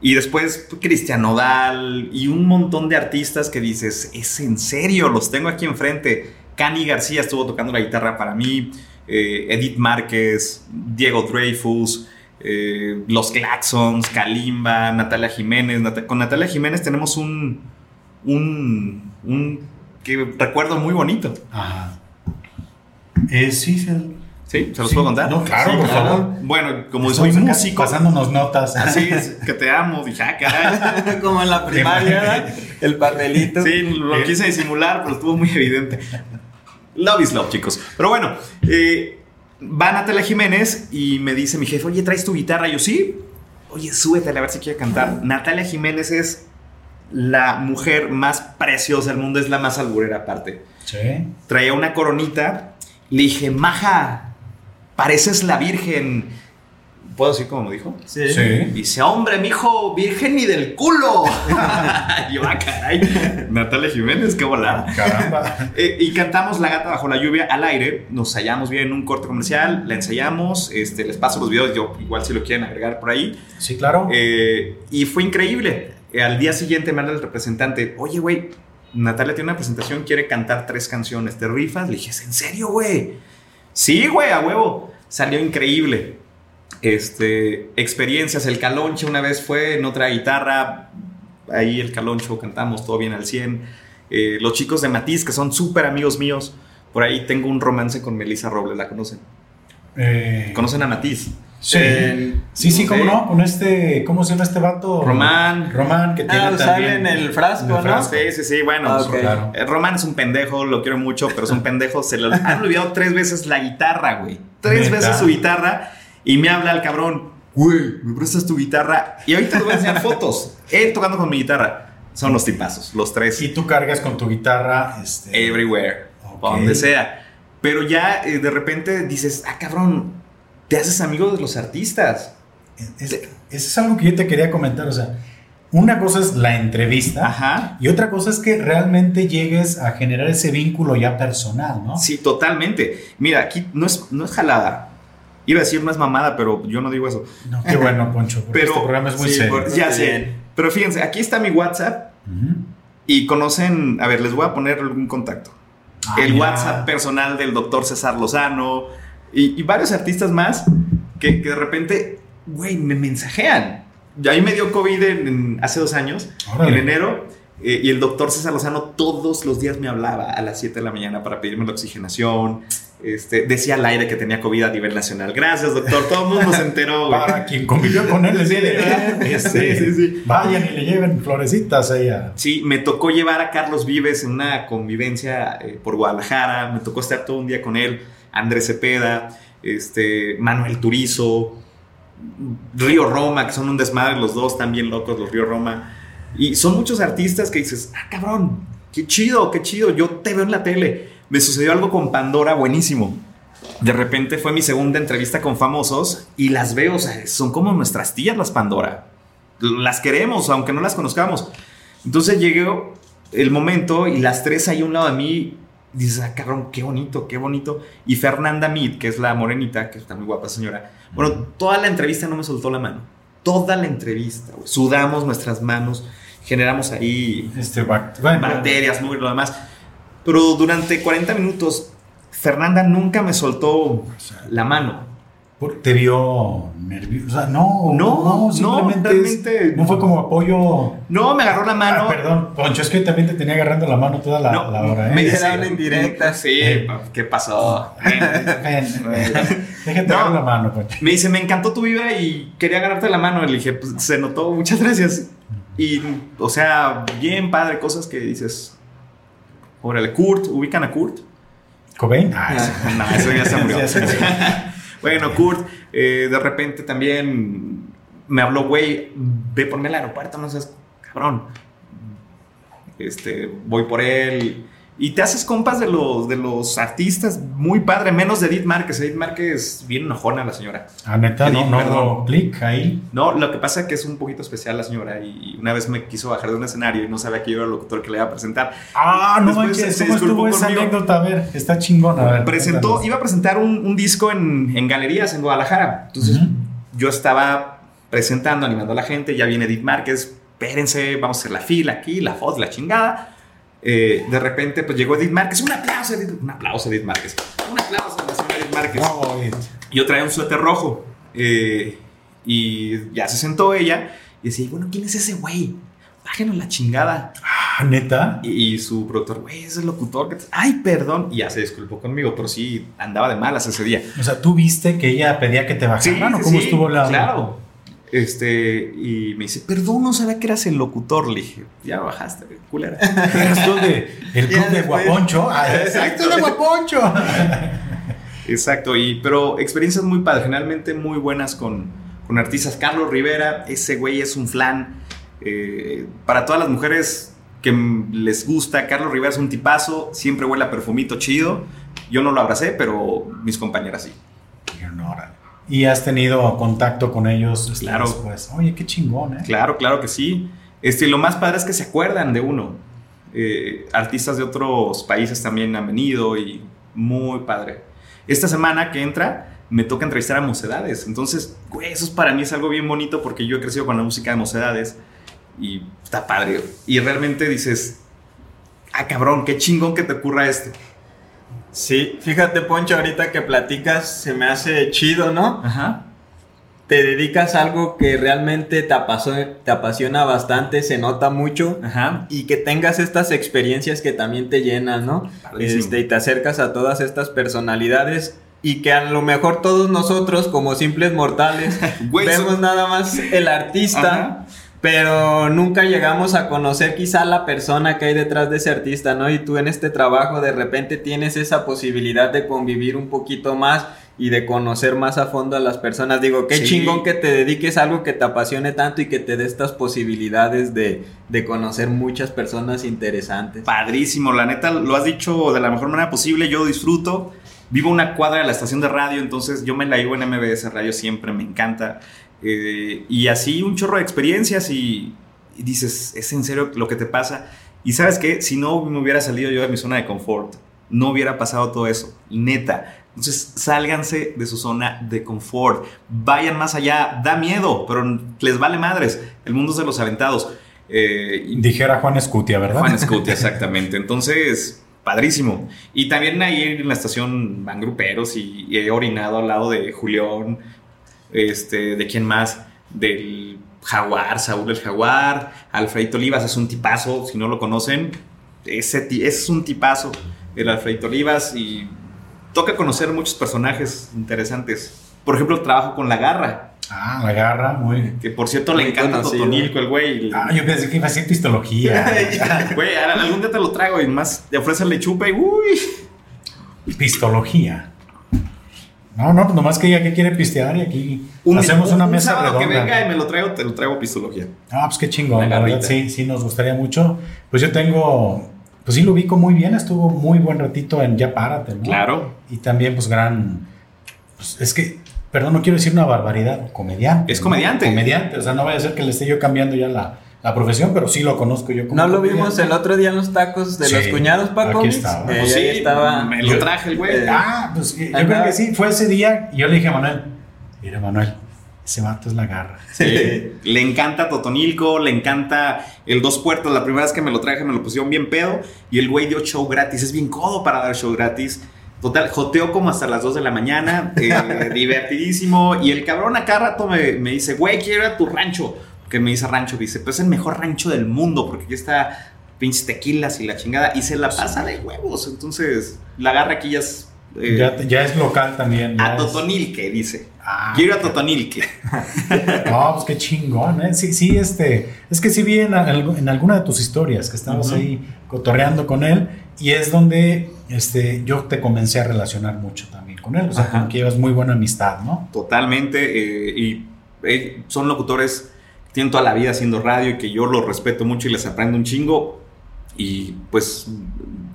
Y después Cristian Nodal y un montón de artistas que dices, es en serio, los tengo aquí enfrente. Cani García estuvo tocando la guitarra para mí, eh, Edith Márquez, Diego Dreyfus, eh, Los Claxons, Kalimba, Natalia Jiménez. Nat- con Natalia Jiménez tenemos un, un, un que recuerdo muy bonito. Ajá. Eh, sí, sí. ¿Sí? ¿Se los Sí. puedo contar? No, claro, Sí, por favor. Bueno, como soy músico, Pasándonos notas. así es, que te amo, dije, ah. Como en la primaria, ¿verdad? el papelito. Sí, lo quise disimular, pero estuvo muy evidente. Love is love, chicos. Pero bueno, eh, va Natalia Jiménez y me dice mi jefe, oye, ¿traes tu guitarra? Yo sí. oye, súbete a ver si quiere cantar. Natalia Jiménez es la mujer más preciosa del mundo, es la más alburera aparte. Sí. Traía una coronita, le dije, Maja, pareces la Virgen. ¿Puedo decir como me dijo? Sí. Sí. Dice, hombre, mijo, virgen ni del culo. y yo, ah, caray. Natalia Jiménez, qué volada. Caramba. Eh, y cantamos La gata bajo la lluvia al aire. Nos ensayamos bien en un corte comercial, la ensayamos. Este, les paso los videos, yo igual si lo quieren agregar por ahí. Sí, claro. Eh, y fue increíble. Al día siguiente me habla el representante, oye, güey, Natalia tiene una presentación, quiere cantar tres canciones, ¿te rifas? Le dije, ¿es en serio, güey? Sí, güey, a huevo. Salió increíble. Este, experiencias, el Caloncho una vez fue en otra guitarra, ahí el Caloncho cantamos todo bien al 100. Eh, los chicos de Matiz, que son súper amigos míos, por ahí tengo un romance con Melissa Robles, ¿la conocen? Eh, ¿Conocen a Matiz? Sí. Eh, sí, sí, no cómo no, con este, ¿cómo se llama este vato? Román. Román, que tiene Ah, sale en el frasco, en el ¿no? frasco. Sí, sí, sí, bueno. Ah, pues. Claro. Román es un pendejo, lo quiero mucho, pero es un pendejo. Se le han olvidado tres veces la guitarra, güey. Tres veces su guitarra. Y me habla el cabrón, güey, ¿me prestas tu guitarra? Y ahorita te voy a enseñar fotos. Él tocando con mi guitarra. Son los tipazos, los tres. Y tú cargas con tu guitarra. Este, Everywhere, Ok. pa' donde sea. Pero ya eh, de repente dices, ah, cabrón, te haces amigo de los artistas. es, eso es algo que yo te quería comentar. O sea, una cosa es la entrevista. Ajá. Y otra cosa es que realmente llegues a generar ese vínculo ya personal, ¿no? Sí, totalmente. Mira, aquí no es, no es jalada. Iba a decir no es mamada, pero yo no digo eso. No, qué bueno, Poncho, porque Pero- este programa es muy sí, serio. por- Ya sé. Pero fíjense, aquí está mi WhatsApp Ujú. y conocen, a ver, les voy a poner algún contacto. Ah, el ya. WhatsApp personal del doctor César Lozano y, y varios artistas más que, que de repente, güey, me mensajean. Y ahí me dio COVID en- en- hace dos años, Órale. en enero, eh, y el doctor César Lozano todos los días me hablaba a las 7 de la mañana para pedirme la oxigenación. Este, decía al aire que tenía COVID a nivel nacional. Gracias, doctor. Todo el mundo se enteró. güey. Para quien convivió con él, decía, este, Sí, sí, sí. vayan y le lleven florecitas a ella. Sí, me tocó llevar a Carlos Vives en una convivencia eh, por Guadalajara, me tocó estar todo un día con él, Andrés Cepeda, este, Manuel Turizo, Río Roma, que son un desmadre los dos, también locos los Río Roma. Y son muchos artistas que dices, ah, cabrón, qué chido, qué chido, yo te veo en la tele. Me sucedió algo con Pandora buenísimo. De repente fue mi segunda entrevista con famosos y las veo, o sea, son como nuestras tías las Pandora. Las queremos, aunque no las conozcamos. Entonces llegó el momento y las tres ahí a un lado de mí. Dices, ah, cabrón, qué bonito, qué bonito. Y Fernanda Mead, que es la morenita, que está muy guapa señora. Bueno, toda la entrevista no me soltó la mano. Toda la entrevista. Sudamos nuestras manos, generamos ahí Este, bueno, bacterias, mugre y lo demás. Pero durante 40 minutos, Fernanda nunca me soltó la mano. te vio nervioso. O sea, no, No, no, simplemente es- realmente- no fue como apoyo. No, me agarró la mano. Ah, perdón, Poncho, es que también te tenía agarrando la mano toda la, No, la hora, ¿eh? me Era dice- una indirecta. Sí, Eh. ¿qué pasó? Ven, déjate No. agarrar la mano, Poncho. Me dice, me encantó tu vibra y quería agarrarte la mano. Le dije, pues se notó, muchas gracias. Y, o sea, bien padre, cosas que dices. Órale, Kurt, ubican a Kurt. Cobain. Ah, sí. No, eso ya se murió. Ya se murió. bueno, Kurt, eh, de repente también me habló, güey, ve por mí al aeropuerto, no seas cabrón. Este, voy por él. Y te haces compas de los, de los artistas, muy padre, menos de Edith Márquez. Edith Márquez, bien enojona la señora. Ah, neta, no, Edith, no hubo clic ahí. No, lo que pasa es que es un poquito especial la señora y una vez me quiso bajar de un escenario y no sabía que yo era el locutor que le iba a presentar. Ah, no Después manches, se ¿cómo estuvo esa anécdota? A ver, está chingona. A ver, Presentó, cuéntanos. iba a presentar un, un disco en, en galerías en Guadalajara. Entonces Ujú. yo estaba presentando, animando a la gente, ya viene Edith Márquez, espérense, vamos a hacer la fila aquí, la foto, la chingada. Eh, de repente pues llegó Edith Márquez, un aplauso, Edith, un aplauso Edith Márquez, un aplauso a la señora Edith Márquez. Edith. Yo traía un suéter rojo. eh, y ya se sentó ella y decía, bueno, ¿quién es ese güey? Bájenos la chingada. Ah, neta. Y, y su productor, güey, ese locutor. Que te- Ay, perdón. Y ya se disculpó conmigo, pero sí andaba de malas ese día. O sea, tú viste que ella pedía que te bajaran o sí, cómo sí, estuvo la. Claro. Este, y me dice, perdón, no sabía que eras el locutor. Le dije, ya bajaste, culera. Eras tú de el club de Guaponcho. Ah, Exacto. de Guaponcho. Exacto, y, pero experiencias muy padres, generalmente muy buenas con, con artistas. Carlos Rivera, ese güey es un flan. Eh, para todas las mujeres que les gusta, Carlos Rivera es un tipazo, siempre huele a perfumito chido. Yo no lo abracé, pero mis compañeras sí. Y has tenido contacto con ellos Claro. después. Oye, qué chingón, ¿eh? Claro, claro que sí. Este, lo más padre es que se acuerdan de uno. Eh, artistas de otros países también han venido y muy padre. Esta semana que entra me toca entrevistar a Mocedades. Entonces, güey, eso es para mí es algo bien bonito porque yo he crecido con la música de Mocedades y está padre. Y realmente dices, ah, cabrón, qué chingón que te ocurra esto. Sí, fíjate Poncho, ahorita que platicas se me hace chido, ¿no? Ajá. Te dedicas a algo que realmente te, apaso- te apasiona bastante, se nota mucho. Ajá. Y que tengas estas experiencias que también te llenan, ¿no? Este, y te acercas a todas estas personalidades y que a lo mejor todos nosotros como simples mortales Güey, vemos nada más el artista, Ajá. Pero nunca llegamos a conocer quizá la persona que hay detrás de ese artista, ¿no? Y tú en este trabajo de repente tienes esa posibilidad de convivir un poquito más y de conocer más a fondo a las personas. Digo, qué Sí. chingón que te dediques a algo que te apasione tanto y que te dé estas posibilidades de, de conocer muchas personas interesantes. Padrísimo, la neta, lo has dicho de la mejor manera posible, yo disfruto. Vivo una cuadra de la estación de radio, entonces yo me la llevo en MBS Radio siempre, me encanta. Eh, y así un chorro de experiencias y, y dices, ¿es en serio lo que te pasa? Y sabes qué, si no me hubiera salido yo de mi zona de confort, no hubiera pasado todo eso, neta. Entonces, sálganse de su zona de confort, vayan más allá, da miedo, pero les vale madres, el mundo es de los aventados. Eh, Dijera Juan Escutia, ¿verdad? Juan Escutia, exactamente. Entonces, padrísimo. Y también ahí en la estación van gruperos y, y he orinado al lado de Julián, este, ¿de quién más? Del Jaguar, Saúl el Jaguar, Alfredito Olivas es un tipazo, si no lo conocen, ese, es un tipazo, el Alfredito Olivas y toca conocer muchos personajes interesantes. Por ejemplo, trabajo con La Garra, Ah, la garra, muy. que por cierto le encanta. Totonilco el güey. Ah, yo pensé que iba a ser pistología. Güey, algún día te lo traigo y más te ofrecen lechupa y uy. pistología. No, no, pues nomás que ella que quiere pistear y aquí hacemos una un mesa redonda. que venga y me lo traigo, te lo traigo pistología. Ah, pues qué chingón, La verdad, sí, sí, nos gustaría mucho. Pues yo tengo, pues sí lo ubico muy bien, estuvo muy buen ratito en Ya Párate, ¿no? Claro. Y también, pues gran, pues es que, perdón, no quiero decir una barbaridad, comediante. Es ¿no? comediante. Comediante, o sea, no vaya a ser que le esté yo cambiando ya la, la profesión, pero sí lo conozco yo como ¿No lo vimos el otro día en los tacos de Sí, los cuñados Paco? aquí estaba. Eh, Pues ahí sí, estaba. me lo traje el güey. Eh, Ah, pues yo creo que sí, fue ese día y yo le dije a Manuel, mira Manuel, ese vato es la garra. Sí. Le encanta Totonilco, le encanta el Dos Puertos. La primera vez que me lo traje me lo pusieron bien pedo y el güey dio show gratis. Es bien codo para dar show gratis. Total, joteó como hasta las 2 de la mañana, eh, divertidísimo. Y el cabrón acá rato me, me dice, güey, quiero ir a tu rancho. Que me dice rancho, dice, pues es el mejor rancho del mundo porque aquí está pinches tequilas y la chingada. Y se la pasa de huevos. Entonces, la agarra aquí ya es... eh, ya, ya es local también. a es- Totonilque, dice. Ah, Quiero a Totonilque. No, pues qué chingón, ¿eh? Sí, sí, este. Es que sí vi en, alguna de tus historias que estabas ahí cotorreando con él y es donde este, yo te comencé a relacionar mucho también con él. O sea, Ajá. como que llevas muy buena amistad, ¿no? Totalmente. eh, y eh, son locutores tienen toda la vida haciendo radio y que yo los respeto mucho y les aprendo un chingo. Y pues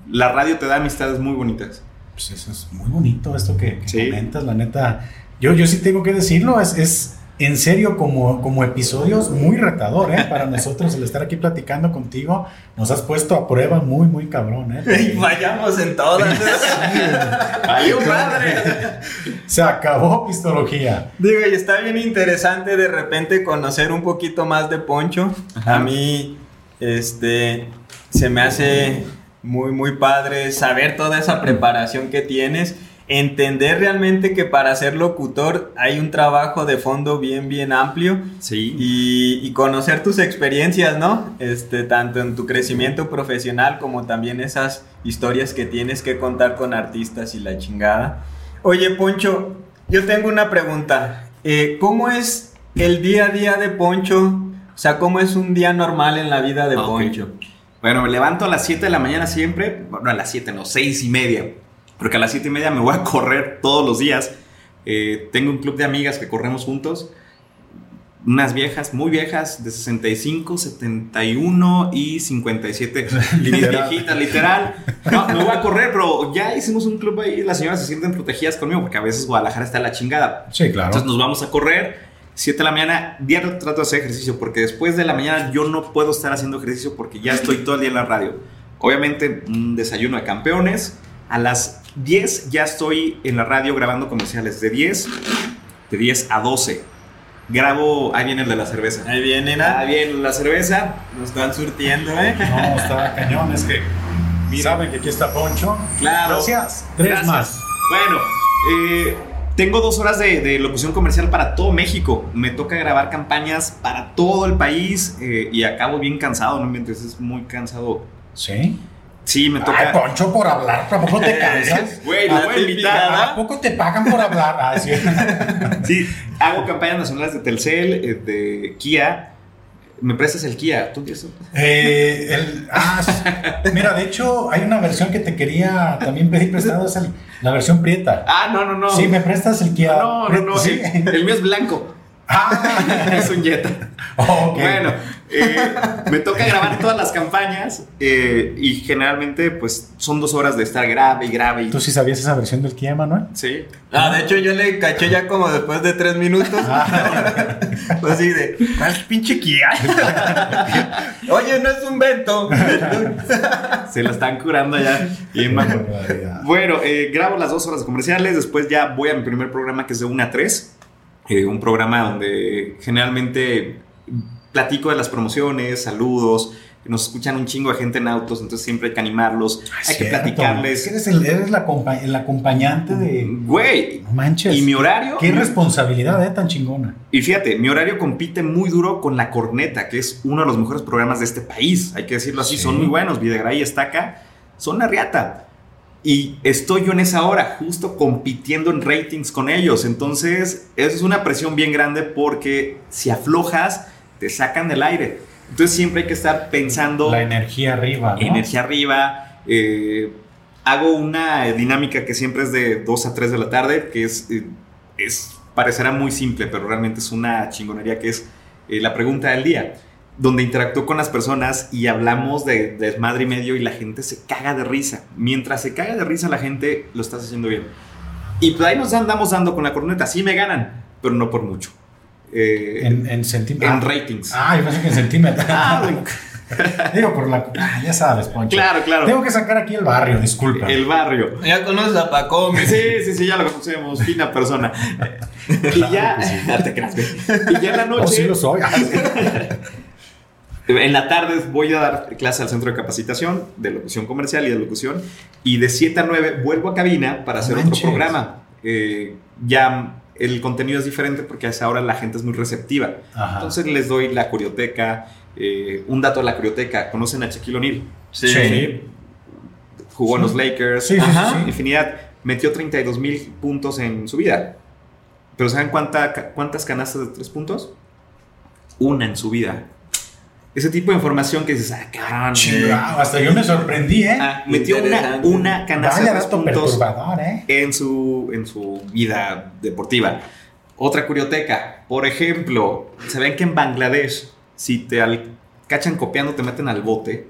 la radio te da amistades muy bonitas. Pues eso es muy bonito esto que, que Sí. comentas, la neta. Yo, yo sí tengo que decirlo, es, es en serio como, como episodios muy retador, ¿eh? Para nosotros el estar aquí platicando contigo, nos has puesto a prueba muy, muy cabrón, ¿eh? Y fallamos en todas. ¡Valió madre! Se acabó pistología. Digo, y está bien interesante de repente conocer un poquito más de Poncho. Ajá. A mí, este, se me hace muy, muy padre saber toda esa preparación que tienes. Entender realmente que para ser locutor hay un trabajo de fondo bien, bien amplio. Sí. Y, y conocer tus experiencias, ¿no? Este, tanto en tu crecimiento profesional como también esas historias que tienes que contar con artistas y la chingada. Oye, Poncho, yo tengo una pregunta. Eh, ¿Cómo es el día a día de Poncho? O sea, ¿cómo es un día normal en la vida de Ok. Poncho? Bueno, me levanto a las 7 de la mañana siempre. Bueno, a las 7, no, 6 y media. Porque a las 7 y media me voy a correr todos los días. Eh, tengo un club de amigas que corremos juntos. unas viejas, muy viejas, de 65, 71 y 57. Mis Literal. viejitas, literal. No, no voy a correr, pero ya hicimos un club ahí. Las señoras se sienten protegidas conmigo porque a veces Guadalajara está a la chingada. Sí, claro. Entonces nos vamos a correr. 7 de la mañana, diario trato de hacer ejercicio porque después de la mañana yo no puedo estar haciendo ejercicio porque ya estoy todo el día en la radio. Obviamente un desayuno de campeones. A las 10 ya estoy en la radio grabando comerciales. De 10, de 10 a 12. Grabo, ahí viene el de la cerveza. Ahí viene, ¿no? Ahí viene la cerveza. Nos están surtiendo, ¿eh? No, está cañón, es que saben que aquí está Poncho. Claro. Gracias. Tres Gracias. más. Bueno, eh, tengo dos horas de, de locución comercial para todo México. Me toca grabar campañas para todo el país eh, y acabo bien cansado, no me entiendes, es muy cansado. ¿Sí? Sí, me Ay, toca. Poncho, por hablar, tampoco te cansas. Güey, La lo voy a invitar. típica, ¿A poco te pagan por hablar? Ah, sí. Sí, hago campañas nacionales de Telcel, eh, de Kia. ¿Me prestas el Kia? ¿Tú tienes? Eh, el- ah, mira, de hecho, hay una versión que te quería también pedir prestado, es el- la versión prieta. Ah, no, no, no. Sí, me prestas el Kia. No, no, no. Sí. El, el mío es blanco. Ah, es un Jetta. ok. Bueno, eh, me toca grabar todas las campañas eh, y generalmente pues son dos horas de estar grave y grave. Y, ¿Tú sí sabías esa versión del Kia, Manuel? Sí. Ah, de hecho yo le caché ya como después de tres minutos. Pues así de, ¿cuál pinche Kia? Oye, no es un vento. Se lo están curando ya. Mamón. Bueno, eh, grabo las dos horas de comerciales, después ya voy a mi primer programa que es de 1 a 3. eh, un programa donde generalmente platico de las promociones, saludos, nos escuchan un chingo de gente en autos, entonces siempre hay que animarlos, hay que platicarles. Eres, el, eres la compa- el acompañante de. Güey, No manches. y mi horario... Qué responsabilidad, ¿eh? Tan chingona. Y fíjate, mi horario compite muy duro con La Corneta, que es uno de los mejores programas de este país. Hay que decirlo así, Sí. son muy buenos. Videgaray Estaca son la riata. Y estoy yo en esa hora, justo compitiendo en ratings con ellos. Entonces, eso es una presión bien grande porque si aflojas, te sacan del aire. Entonces, siempre hay que estar pensando La energía arriba. ¿no? energía arriba. eh, hago una dinámica que siempre es de 2 a 3 de la tarde, que es, eh, es parecerá muy simple, pero realmente es una chingonería que es eh, la pregunta del día, donde interactúo con las personas y hablamos de de desmadre y medio y la gente se caga de risa. Mientras se caga de risa la gente, lo estás haciendo bien. Y pues ahí nos andamos dando con la corneta. Sí me ganan, pero no por mucho. Eh, En, en centímetros. en ratings. Ah, yo pensé que en centímetros. Ah. Digo, por la. ah, ya sabes, Poncho. claro, claro. Tengo que sacar aquí el barrio, disculpa. El barrio. Ya conoces a Paco, mi- Sí, sí, sí, ya lo conocemos, fina persona. Y ya, no te creas. Y ya en la Oh, sí noche, lo soy. En la tarde voy a dar clase al centro de capacitación de locución comercial y de locución. Y de 7 a 9 vuelvo a cabina para hacer Manches. otro programa. Eh, ya el contenido es diferente porque a esa hora la gente es muy receptiva. Ajá. Entonces les doy la curioteca. eh, un dato de la curioteca. ¿Conocen a Shaquille O'Neal? Sí. Jugó en los Lakers. Sí, Ajá, sí. Infinidad. Metió 32 mil puntos en su vida. Pero ¿saben cuánta, cuántas canastas de tres puntos? Una en su vida. Ese tipo de información que dices, ah, cabrón. Chingado, hasta yo me sorprendí, ¿eh? Ah, metió una, una canasta Vaya de tres dato puntos perturbador, ¿eh? en su, en su vida deportiva. Otra curioteca, por ejemplo, se ven que en Bangladesh, si te al- cachan copiando, te meten al bote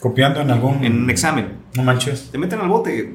Copiando en algún. en un examen. No manches. Te meten al bote.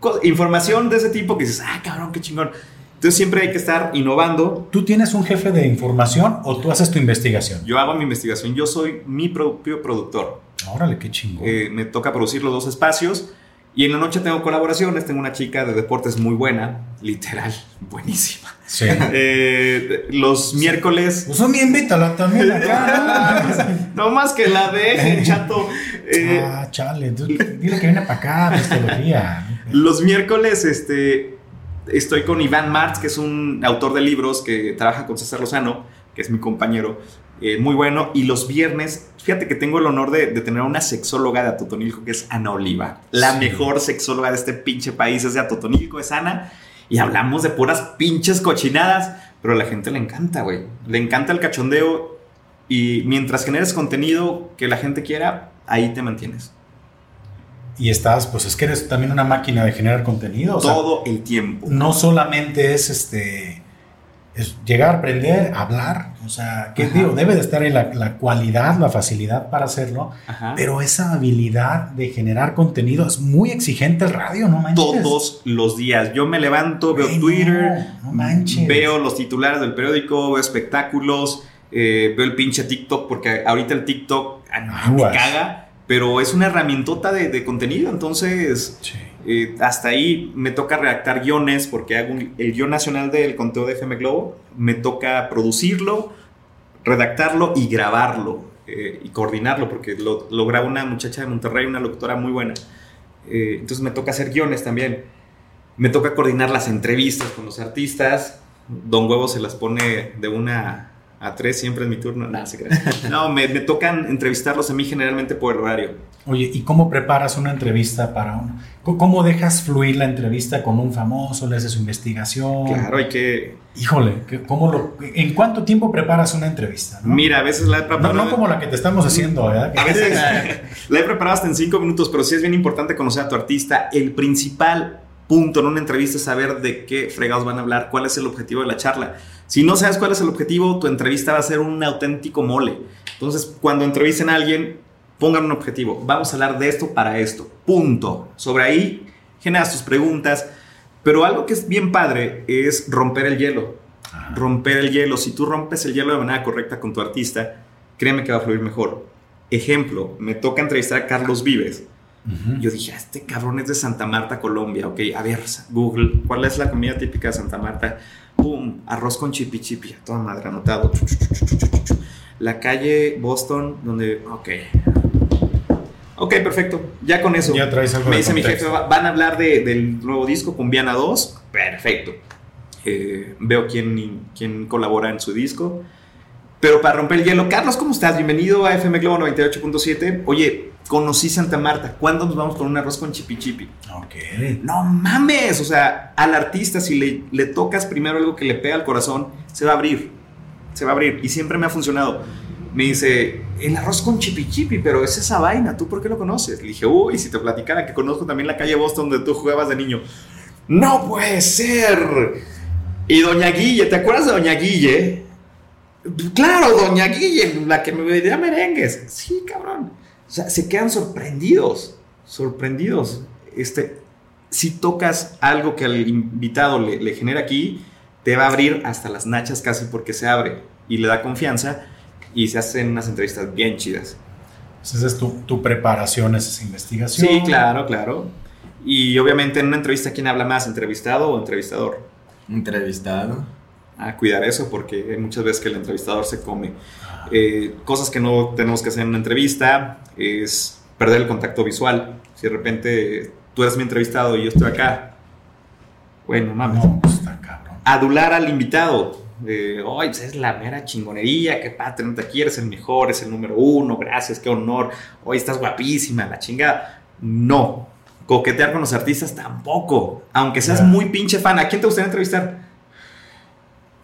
Co- información de ese tipo que dices, ah, cabrón, qué chingón. Entonces siempre hay que estar innovando. ¿Tú tienes un jefe de información o tú haces tu investigación? Yo hago mi investigación, yo soy mi propio productor. Órale, qué chingón. Eh, me toca producir los dos espacios. Y en la noche tengo colaboraciones. Tengo una chica de deportes muy buena, literal, buenísima. sí. Eh, los miércoles, Pues un invítala también acá. no más que la de chato. eh, ah, chale. Dile que viene para acá, pistología. Los miércoles, este, estoy con Iván Martz, que es un autor de libros que trabaja con César Lozano, que es mi compañero, eh, muy bueno. Y los viernes, fíjate que tengo el honor de, de tener una sexóloga de Atotonilco, que es Ana Oliva. La Sí. mejor sexóloga de este pinche país es de Atotonilco, es Ana. Y hablamos de puras pinches cochinadas, pero a la gente le encanta, güey. Le encanta el cachondeo. Y mientras generes contenido que la gente quiera, ahí te mantienes. Y estás, pues es que eres también una máquina de generar contenido. o sea, Todo el tiempo. no solamente es este es llegar, aprender, hablar. O sea, ¿qué Ajá. digo? Debe de estar en la, la cualidad, la facilidad para hacerlo. Ajá. Pero esa habilidad de generar contenido es muy exigente el radio, ¿no manches? Todos los días. Yo me levanto, veo Twitter, no, veo los titulares del periódico, veo espectáculos, eh, veo el pinche TikTok, porque ahorita el TikTok ah, me caga, pero es una herramientota de, de contenido, entonces Sí. eh, hasta ahí me toca redactar guiones, porque hago un- el guion nacional del conteo de FM Globo, me toca producirlo, redactarlo y grabarlo eh, y coordinarlo, porque lo, lo graba una muchacha de Monterrey, una locutora muy buena. Eh, entonces me toca hacer guiones también. Me toca coordinar las entrevistas con los artistas. Don Huevo se las pone de una a tres, siempre es mi turno. Nada, se. No, me, me tocan entrevistarlos a mí generalmente por el horario. Oye, ¿y cómo preparas una entrevista para uno? ¿Cómo- ¿Cómo dejas fluir la entrevista con un famoso? ¿Le haces su investigación? Claro, hay que... Híjole, ¿qué- ¿cómo lo, ¿en cuánto tiempo preparas una entrevista? no? Mira, a veces la he no, preparado... no como la que te estamos haciendo, ¿verdad? Que A veces la he preparado hasta en cinco minutos, pero sí es bien importante conocer a tu artista. El principal punto en una entrevista es saber de qué fregados van a hablar, cuál es el objetivo de la charla. Si no sabes cuál es el objetivo, tu entrevista va a ser un auténtico mole. Entonces, cuando entrevisten a alguien, pongan un objetivo. Vamos a hablar de esto para esto. Punto. Sobre ahí generas tus preguntas. Pero algo que es bien padre es romper el hielo. Romper el hielo. Si tú rompes el hielo de manera correcta con tu artista, créeme que va a fluir mejor. Ejemplo, me toca entrevistar a Carlos Vives. Yo dije, "Ah, este cabrón es de Santa Marta, Colombia. Ok, a ver, Google, ¿cuál es la comida típica de Santa Marta? Pum, arroz con chipi chipi, a toda madre, anotado. La calle Boston, donde, ok. Ok, perfecto. Ya con eso. Ya traes algo Me dice mi jefe, contexto. "Va- van a hablar de- del nuevo disco Cumbiana 2. Perfecto. Eh, veo quién, quién colabora en su disco. Pero para romper el hielo, Carlos, ¿cómo estás? Bienvenido a FM Globo 98.7. Oye, conocí Santa Marta. ¿Cuándo nos vamos con un arroz con chipi chipi? Ok. No mames. O sea, al artista, si le, le tocas primero algo que le pega al corazón, se va a abrir. Se va a abrir. Y siempre me ha funcionado. Me dice, el arroz con chipi chipi, pero es esa vaina. ¿Tú por qué lo conoces? Le dije, uy, si te platicara que conozco también la calle Boston donde tú jugabas de niño. No puede ser. Y Doña Guille, ¿te acuerdas de Doña Guille? Claro, Doña Guille, la que me vendía merengues. Sí, cabrón. O sea, se quedan sorprendidos. Sorprendidos. Este, si tocas algo que al invitado le, le genera aquí, te va a abrir hasta las nachas casi porque se abre y le da confianza y se hacen unas entrevistas bien chidas. Esa es tu, tu preparación, esa es investigación. Sí, claro, claro. Y obviamente en una entrevista, ¿quién habla más? ¿Entrevistado o entrevistador? Entrevistado. A cuidar eso porque hay muchas veces que el entrevistador se come. Eh, cosas que no tenemos que hacer en una entrevista es perder el contacto visual. Si de repente tú eres mi entrevistado y yo estoy acá, bueno, mames. No, pues está cabrón. Adular al invitado. Eh, Ay, pues es la mera chingonería, que padre, no te quieres, el mejor, es el número uno, gracias, qué honor. Hoy estás guapísima, la chingada. No. Coquetear con los artistas tampoco. Aunque seas muy pinche fan. ¿A quién te gustaría entrevistar?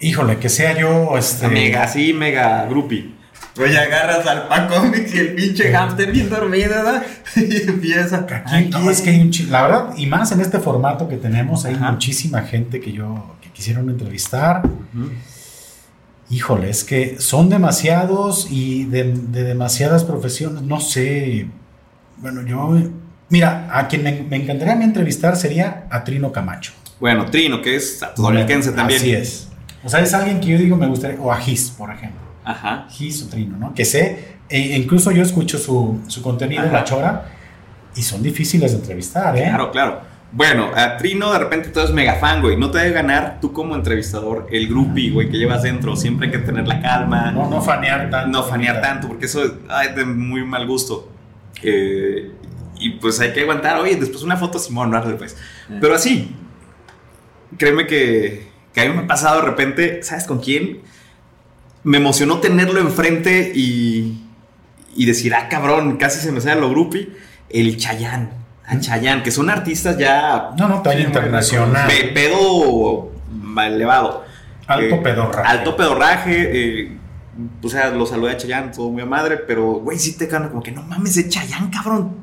Híjole, que sea yo, este... Mega, sí, mega groupie. Oye, agarras al Pacomics y el pinche hámster bien dormido, ¿verdad? Y empieza. Aquí, no, es que hay un la verdad, y más en este formato que tenemos, hay Ajá. muchísima gente que yo que quisieron entrevistar. Híjole, es que son demasiados y de, de demasiadas profesiones, no sé. Bueno, yo, mira, a quien me, me encantaría a mí entrevistar sería a Trino Camacho. Bueno, Trino, que es atodomiquense también. Así es. O sea, es alguien que yo digo me gustaría, o a Gis, por ejemplo. Ajá. Gis o Trino, ¿no? Que sé, e incluso yo escucho su, su contenido, Ajá. La Chora, y son difíciles de entrevistar, ¿eh? Claro, claro. Bueno, a Trino de repente tú eres mega fan, güey. No te debe ganar tú como entrevistador el groupie, güey, que llevas dentro. Siempre hay que tener la calma. No, no fanear tanto. no fanear tanto, porque eso es ay, de muy mal gusto. Eh, y pues hay que aguantar, oye, después una foto Simón, no pues. Pero así, créeme que, que a mí me ha pasado de repente, ¿sabes con quién? Me emocionó tenerlo enfrente y, y decir, ah, cabrón, casi se me sale lo groupie. El Chayán, a Chayán, que son artistas ya No, no, talla internacional. pe- pedo elevado. Alto Eh, pedorraje. Alto pedorraje. eh, o sea, lo saludé a Chayanne, todo muy a madre, pero, güey, sí te gana como que no mames de Chayanne, cabrón.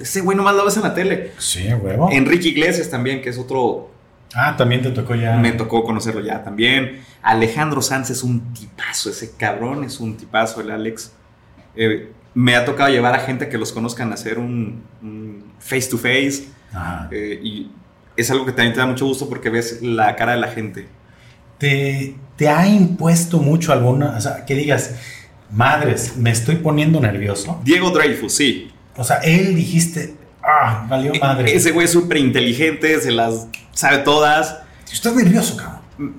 Ese güey nomás lo ves en la tele. Sí, huevo. Enrique Iglesias también, que es otro Ah, también te tocó ya. Me tocó conocerlo ya también. Alejandro Sanz es un tipazo, ese cabrón es un tipazo, el Alex. Eh, me ha tocado llevar a gente que los conozcan a hacer un, un face to face. Ajá. eh, y es algo que también te da mucho gusto porque ves la cara de la gente. ¿Te, te ha impuesto mucho alguna, o sea, que digas, madres, me estoy poniendo nervioso? Diego Dreyfus, sí. O sea, él dijiste, ah, valió madre. E- Ese güey es súper inteligente, se las sabe todas. Estás nervioso, cabrón.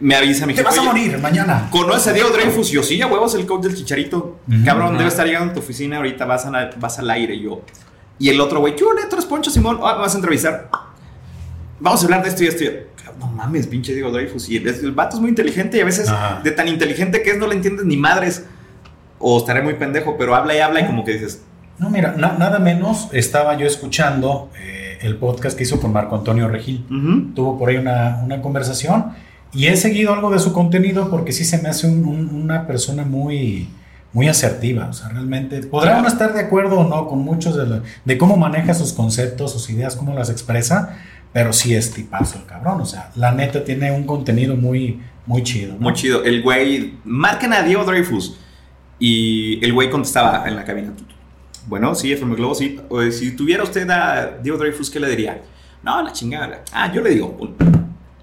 Me avisa mi Te vas a "Oye, morir mañana. ¿Conoces a Diego Dreyfus? Yo sí, a huevos, el coach del chicharito. Cabrón, Ajá. debe estar llegando a tu oficina ahorita, vas, a- vas al aire. Yo. Y el otro güey, ¿qué onda? ¿Tú eres Poncho Simón? Ah, me vas a entrevistar. Vamos a hablar de esto y esto. No mames, pinche Diego Dreyfus. Y el, el vato es muy inteligente y a veces, Ajá. de tan inteligente que es, no le entiendes ni madres. O estaré muy pendejo, pero habla y habla y como que dices, No, mira, na- nada menos estaba yo escuchando eh, el podcast que hizo con Marco Antonio Regil. "Ujú". Tuvo por ahí una, una conversación y he seguido algo de su contenido porque sí se me hace un- un- una persona muy, muy asertiva. O sea, realmente podrá uno estar de acuerdo o no con muchos de, la- de cómo maneja sus conceptos, sus ideas, cómo las expresa, pero sí es tipazo el cabrón. O sea, la neta tiene un contenido muy, muy chido. ¿no? Muy chido. El güey, marcan a Diego Dreyfus. Y el güey contestaba en la cabina. Bueno, sí, FM Globo, sí. O, si tuviera usted a Diego Dreyfus, ¿qué le diría? No, la chingada. Ah, yo le digo.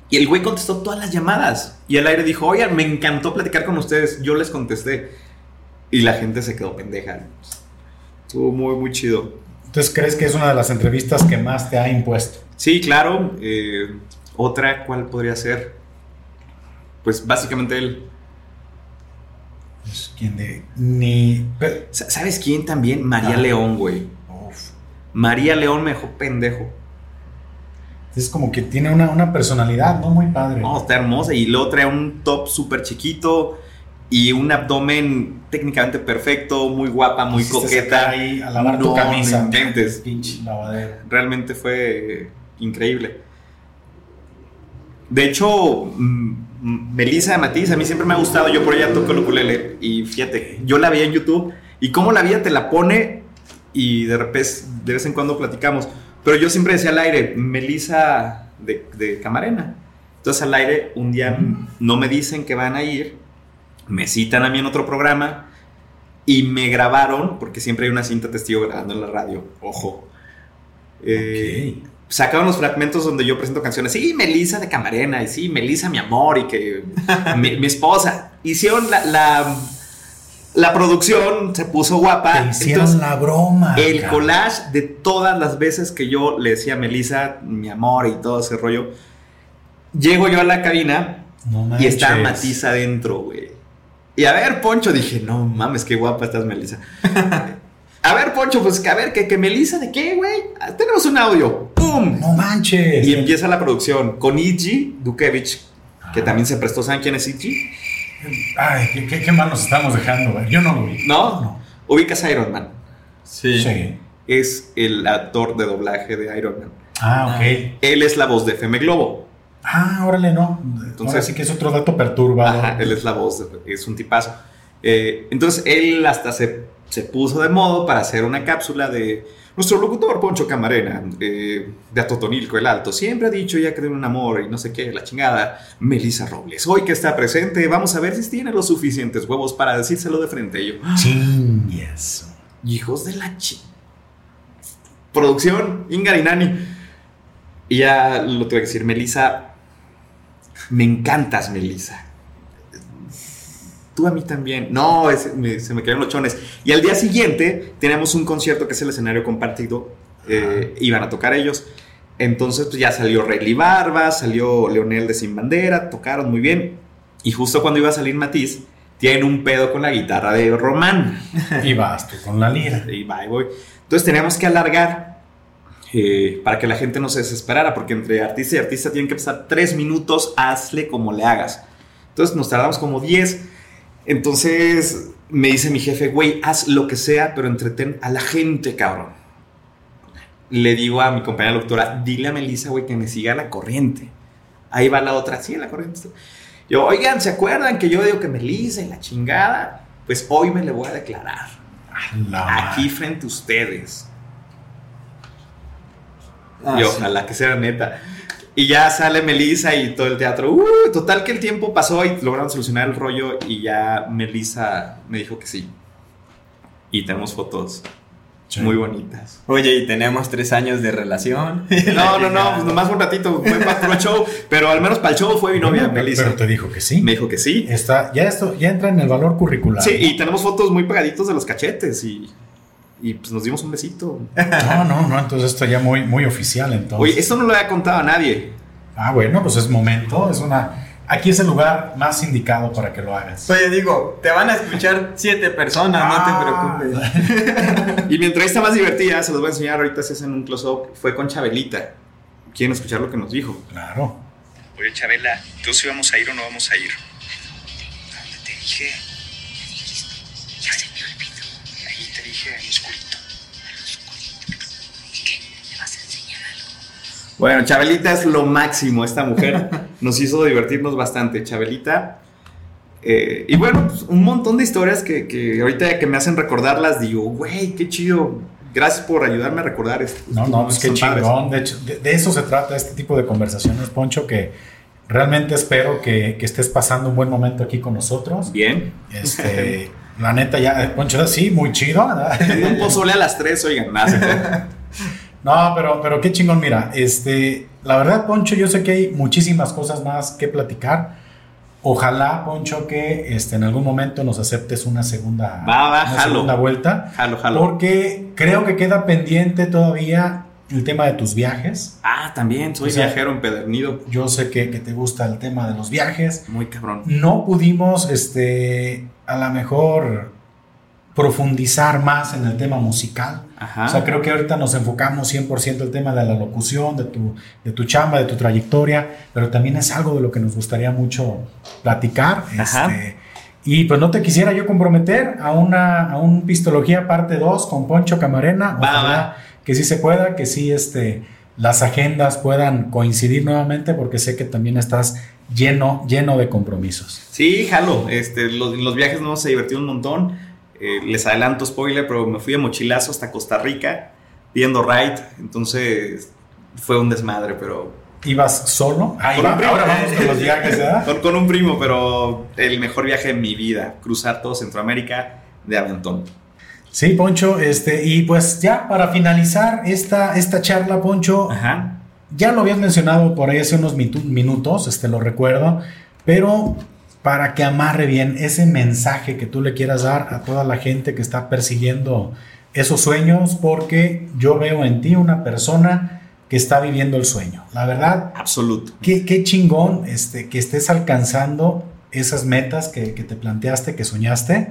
Y el güey contestó todas las llamadas. Y al aire dijo, oigan, me encantó platicar con ustedes. Yo les contesté. Y la gente se quedó pendeja. Estuvo muy, muy chido. Entonces, ¿crees que es una de las entrevistas que más te ha impuesto? Sí, claro. eh, otra, ¿cuál podría ser? Pues básicamente él. Pues, ¿Quién de...? Ni... ¿Sabes quién también? María Ah. León, güey. Uf. María León me dejó pendejo. Es como que tiene una, una personalidad, ¿no? Muy padre. No, está hermosa. Y luego trae un top súper chiquito y un abdomen técnicamente perfecto, muy guapa, muy Quisiste coqueta. ahí a lavar tu No, camisa. Pinche lavadero. Realmente fue increíble. De hecho, mm, Melissa de Matiz, a mí siempre me ha gustado. Yo por ella toco el ukulele. Y fíjate, yo la veía en YouTube. Y cómo la vida te la pone. Y de repente, de vez en cuando platicamos. Pero yo siempre decía al aire, Melissa de, de Camarena. Entonces al aire, un día no me dicen que van a ir. Me citan a mí en otro programa. Y me grabaron, porque siempre hay una cinta testigo grabando en la radio. Ojo. Eh. Sacaron los fragmentos donde yo presento canciones. Sí, Melissa de Camarena, y sí, Melissa, mi amor, y que mi, mi esposa. Hicieron la, la, la producción, se puso guapa. Te hicieron Entonces, la broma. el cabrón. collage de todas las veces que yo le decía a Melissa, mi amor, y todo ese rollo. Llego yo a la cabina No y está. Matiz adentro, güey. Y a ver, Poncho, dije, no mames, qué guapa estás, Melissa. a ver, Poncho, pues que a ver, que, que Melissa, ¿de qué, güey? Ah, Tenemos un audio. ¡Pum! No manches. Y empieza la producción con Iji Dukevich, que Ah. también se prestó. ¿Saben quién es Iji? Ay, qué, qué, qué mal nos estamos dejando, güey. Yo no lo vi. ¿No? No. Ubicas a Iron Man. Sí. Sí. Es el actor de doblaje de Iron Man. Ah, ok. Él es la voz de FM Globo. Ah, órale, no. Entonces- Ahora sí que es otro dato perturbador. Ajá, él es la voz, de- es un tipazo. Eh, entonces él hasta se, se puso de modo para hacer una cápsula de nuestro locutor Poncho Camarena, eh, de Atotonilco el Alto. Siempre ha dicho ya que tiene un amor y no sé qué, la chingada. Melissa Robles, hoy que está presente, vamos a ver si tiene los suficientes huevos para decírselo de frente. Y yo, Ching, eso. hijos de la chi. Producción, Ingarinani. Y ya lo tuve que decir, Melissa, me encantas, Melissa. Tú a mí también. No, es- me- se me cayeron los chones. Y al día siguiente tenemos un concierto que es el escenario compartido. eh, iban a tocar ellos. Entonces pues ya salió Rayleigh Barba, salió Leonel de Sin Bandera, tocaron muy bien. Y justo cuando iba a salir Matiz, tienen un pedo con la guitarra de Román. Y vas tú con la lira. Y va y voy. Entonces teníamos que alargar eh, para que la gente no se desesperara, porque entre artista y artista tienen que pasar tres minutos, hazle como le hagas. Entonces nos tardamos como 10. Entonces me dice mi jefe, güey, haz lo que sea, pero entretén a la gente, cabrón. Le digo a mi compañera doctora, dile a Melissa, güey, que me siga la corriente. Ahí va la otra, sí, la corriente. Yo, oigan, ¿se acuerdan que yo digo que Melissa y la chingada? Pues hoy me le voy a declarar La aquí frente a ustedes. Ah, y sí. ojalá que sea neta. Y ya sale Melissa y todo el teatro. Uh, total que el tiempo pasó y lograron solucionar el rollo y ya Melissa me dijo que sí. Y tenemos fotos Sí. muy bonitas. Oye, y tenemos tres años de relación. No, no, no, pues nomás un ratito fue para puro show, pero al menos para el show fue mi novia, Melissa. Pero te dijo que sí. Me dijo que sí. Está, ya esto ya entra en el valor curricular. Sí, y tenemos fotos muy pegaditos de los cachetes y, y pues nos dimos un besito. No, no, no, entonces esto ya muy, muy oficial entonces. Oye, esto no lo había contado a nadie. Ah, bueno, pues es momento, es una... Aquí es el lugar más indicado para que lo hagas. Oye, digo, te van a escuchar siete personas, Ah. no te preocupes. Y mi entrevista más divertida, se los voy a enseñar ahorita si hacen un close-up, fue con Chabelita. ¿Quieren escuchar lo que nos dijo? Claro. Oye, Chabela, ¿tú sí vamos a ir o no vamos a ir? ¿A dónde te dije? Ya se me olvidó. Ahí te dije, en oscurito. Bueno, Chabelita es lo máximo, esta mujer nos hizo divertirnos bastante, Chabelita. Eh, y bueno, pues, un montón de historias que, que ahorita que me hacen recordarlas, digo, güey, qué chido. Gracias por ayudarme a recordar esto. No, no, pues qué chingón. De hecho, de, de eso se trata este tipo de conversaciones, Poncho, que realmente espero que, que estés pasando un buen momento aquí con nosotros. Bien. Este, la neta, ya, Poncho, sí, muy chido. un pozole a las 3, oigan, más. No, pero, pero qué chingón, mira, este, la verdad, Poncho, yo sé que hay muchísimas cosas más que platicar. Ojalá, Poncho, que este, en algún momento nos aceptes una segunda, Va, va, una jalo. segunda vuelta. Jalo, jalo. Porque creo que queda pendiente todavía el tema de tus viajes. Ah, también, soy O sea, viajero empedernido. Yo sé que, que te gusta el tema de los viajes. Muy cabrón. No pudimos, este, a lo mejor profundizar más en el tema musical. Ajá. O sea, creo que ahorita nos enfocamos 100% en el tema de la locución, de tu, de tu chamba, de tu trayectoria, pero también es algo de lo que nos gustaría mucho platicar. Este, y pues no te quisiera yo comprometer a una a un Pistología parte 2 con Poncho Camarena. Va, va. que sí se pueda, que sí este, las agendas puedan coincidir nuevamente, porque sé que también estás lleno, lleno de compromisos. Sí, jalo. Este, los, los viajes nos se divertido un montón. Eh, les adelanto spoiler, pero me fui de mochilazo hasta Costa Rica pidiendo ride. Entonces fue un desmadre, pero ¿Ibas solo? Ahí Con un primo. ahora vamos con los viajes, ¿verdad? con, con un primo, pero el mejor viaje de mi vida. Cruzar todo Centroamérica de aventón. Sí, Poncho, este, y pues ya para finalizar esta, esta charla, Poncho, Ajá. ya lo habías mencionado por ahí hace unos minutos, este, lo recuerdo, pero para que amarre bien ese mensaje que tú le quieras dar a toda la gente que está persiguiendo esos sueños, porque yo veo en ti una persona que está viviendo el sueño. La verdad, Absoluto. qué, qué chingón este, que estés alcanzando esas metas que, que te planteaste, que soñaste.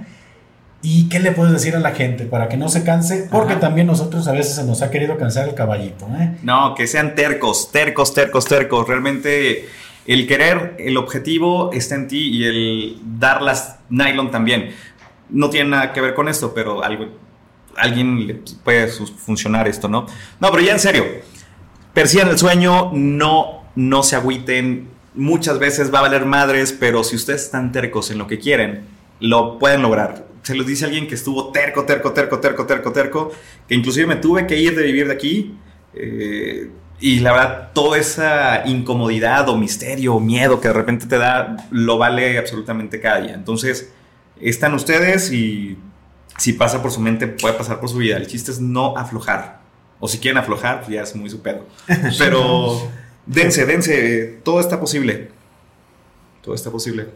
¿Y qué le puedes decir a la gente para que no se canse? Porque Ajá. también nosotros a veces se nos ha querido cansar el caballito. ¿eh? No, que sean tercos, tercos, tercos, tercos. Realmente el querer, el objetivo está en ti y el dar las nylon también. No tiene nada que ver con esto, pero alguien le puede funcionar esto, ¿no? No, pero ya en serio, persigan el sueño, no, no se agüiten. Muchas veces va a valer madres, pero si ustedes están tercos en lo que quieren, lo pueden lograr. Se los dice alguien que estuvo terco, terco, terco, terco, terco, terco, que inclusive me tuve que ir de vivir de aquí. eh, y la verdad, toda esa incomodidad o misterio o miedo que de repente te da, lo vale absolutamente cada día. Entonces, están ustedes y si pasa por su mente, puede pasar por su vida. El chiste es no aflojar. O si quieren aflojar, pues ya es muy su pedo. Pero dense, dense, todo está posible. Todo está posible.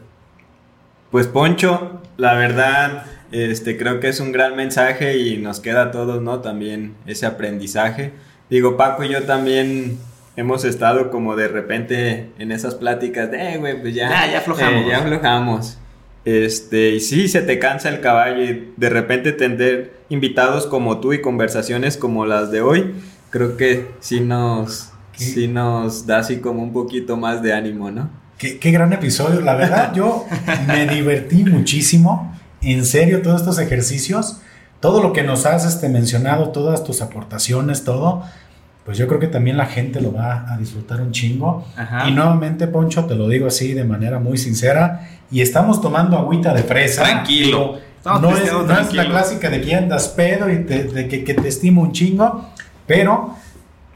Pues Poncho, la verdad, este, creo que es un gran mensaje y nos queda a todos, ¿no? También ese aprendizaje. Digo, Paco y yo también hemos estado como de repente en esas pláticas de, "Eh, güey, pues ya, Ya, ya aflojamos". eh, ya aflojamos. Este, y sí, se te cansa el caballo y de repente tener invitados como tú y conversaciones como las de hoy, creo que sí nos, ¿Qué? sí nos da así como un poquito más de ánimo, ¿no? Qué, qué gran episodio. La verdad, yo me divertí muchísimo. En serio, todos estos ejercicios, todo lo que nos has este, mencionado, todas tus aportaciones, todo, pues yo creo que también la gente lo va a disfrutar un chingo. Ajá. Y nuevamente, Poncho, te lo digo así de manera muy sincera. Y estamos tomando agüita de fresa. Tranquilo. Estamos No es, no es la clásica de que andas pedo y te- de que, que te estimo un chingo, pero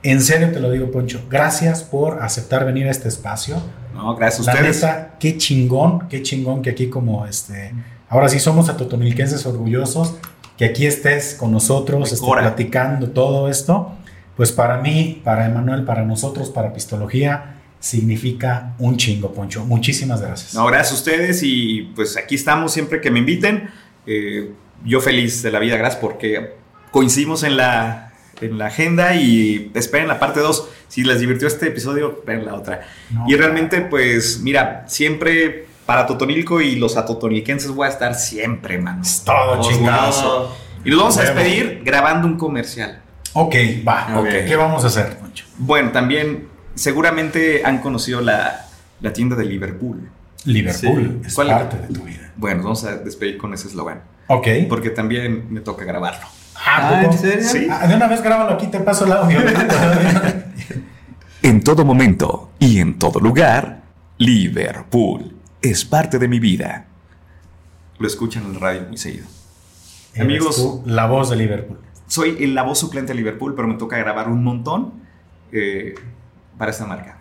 En serio te lo digo, Poncho. Gracias por aceptar venir a este espacio. No, gracias a La ustedes. neta, qué chingón, qué chingón que aquí como este, ahora sí somos atotonilquenses orgullosos, que aquí estés con nosotros, Mejora. platicando todo esto, pues para mí, para Emanuel, para nosotros, para Pistología, significa un chingo, Poncho. Muchísimas gracias. No, gracias a ustedes y pues aquí estamos siempre que me inviten. Eh, yo feliz de la vida, gracias porque coincidimos en la, en la agenda y esperen la parte 2. Si les divirtió este episodio, esperen la otra. No. Y realmente, pues mira, siempre para Totonilco y los atotonilquenses voy a estar siempre, mano. todo chingado. Y nos vamos a despedir grabando un comercial. Ok, va. Ok. ¿Qué vamos a hacer, Poncho? Bueno, también seguramente han conocido la, la tienda de Liverpool. Liverpool Sí. es ¿Cuál? parte de tu vida. Bueno, nos vamos a despedir con ese eslogan. Ok. Porque también me toca grabarlo. Ah, ¿en ¿poco? serio? Sí. Ah, de una vez grábalo aquí, te paso el audio. En todo momento y en todo lugar, Liverpool es parte de mi vida. Lo escuchan en la radio muy seguido. Amigos. tú, la voz de Liverpool. Soy el- la voz suplente de Liverpool, pero me toca grabar un montón eh, para esta marca.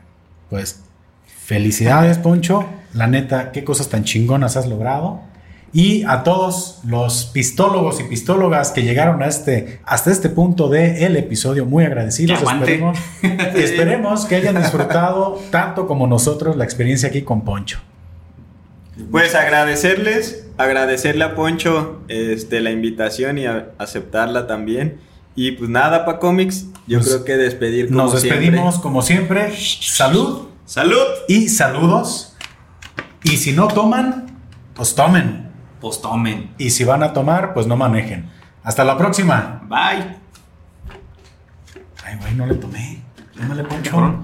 Pues felicidades, Poncho. La neta, qué cosas tan chingonas has logrado. Y a todos los pistólogos y pistólogas que llegaron a este, hasta este punto del episodio, muy agradecidos. Esperemos que hayan disfrutado tanto como nosotros la experiencia aquí con Poncho. Pues agradecerles, agradecerle a Poncho este, la invitación y a- aceptarla también. Y pues nada, pa Comics, yo Pues, creo que despedir como Nos siempre. despedimos como siempre. Salud ¡Salud! y saludos. Y si no toman, pues tomen. Pues tomen. Y si van a tomar, pues no manejen. Hasta la próxima. Bye. Ay, güey, no le tomé. Tómale, Poncho.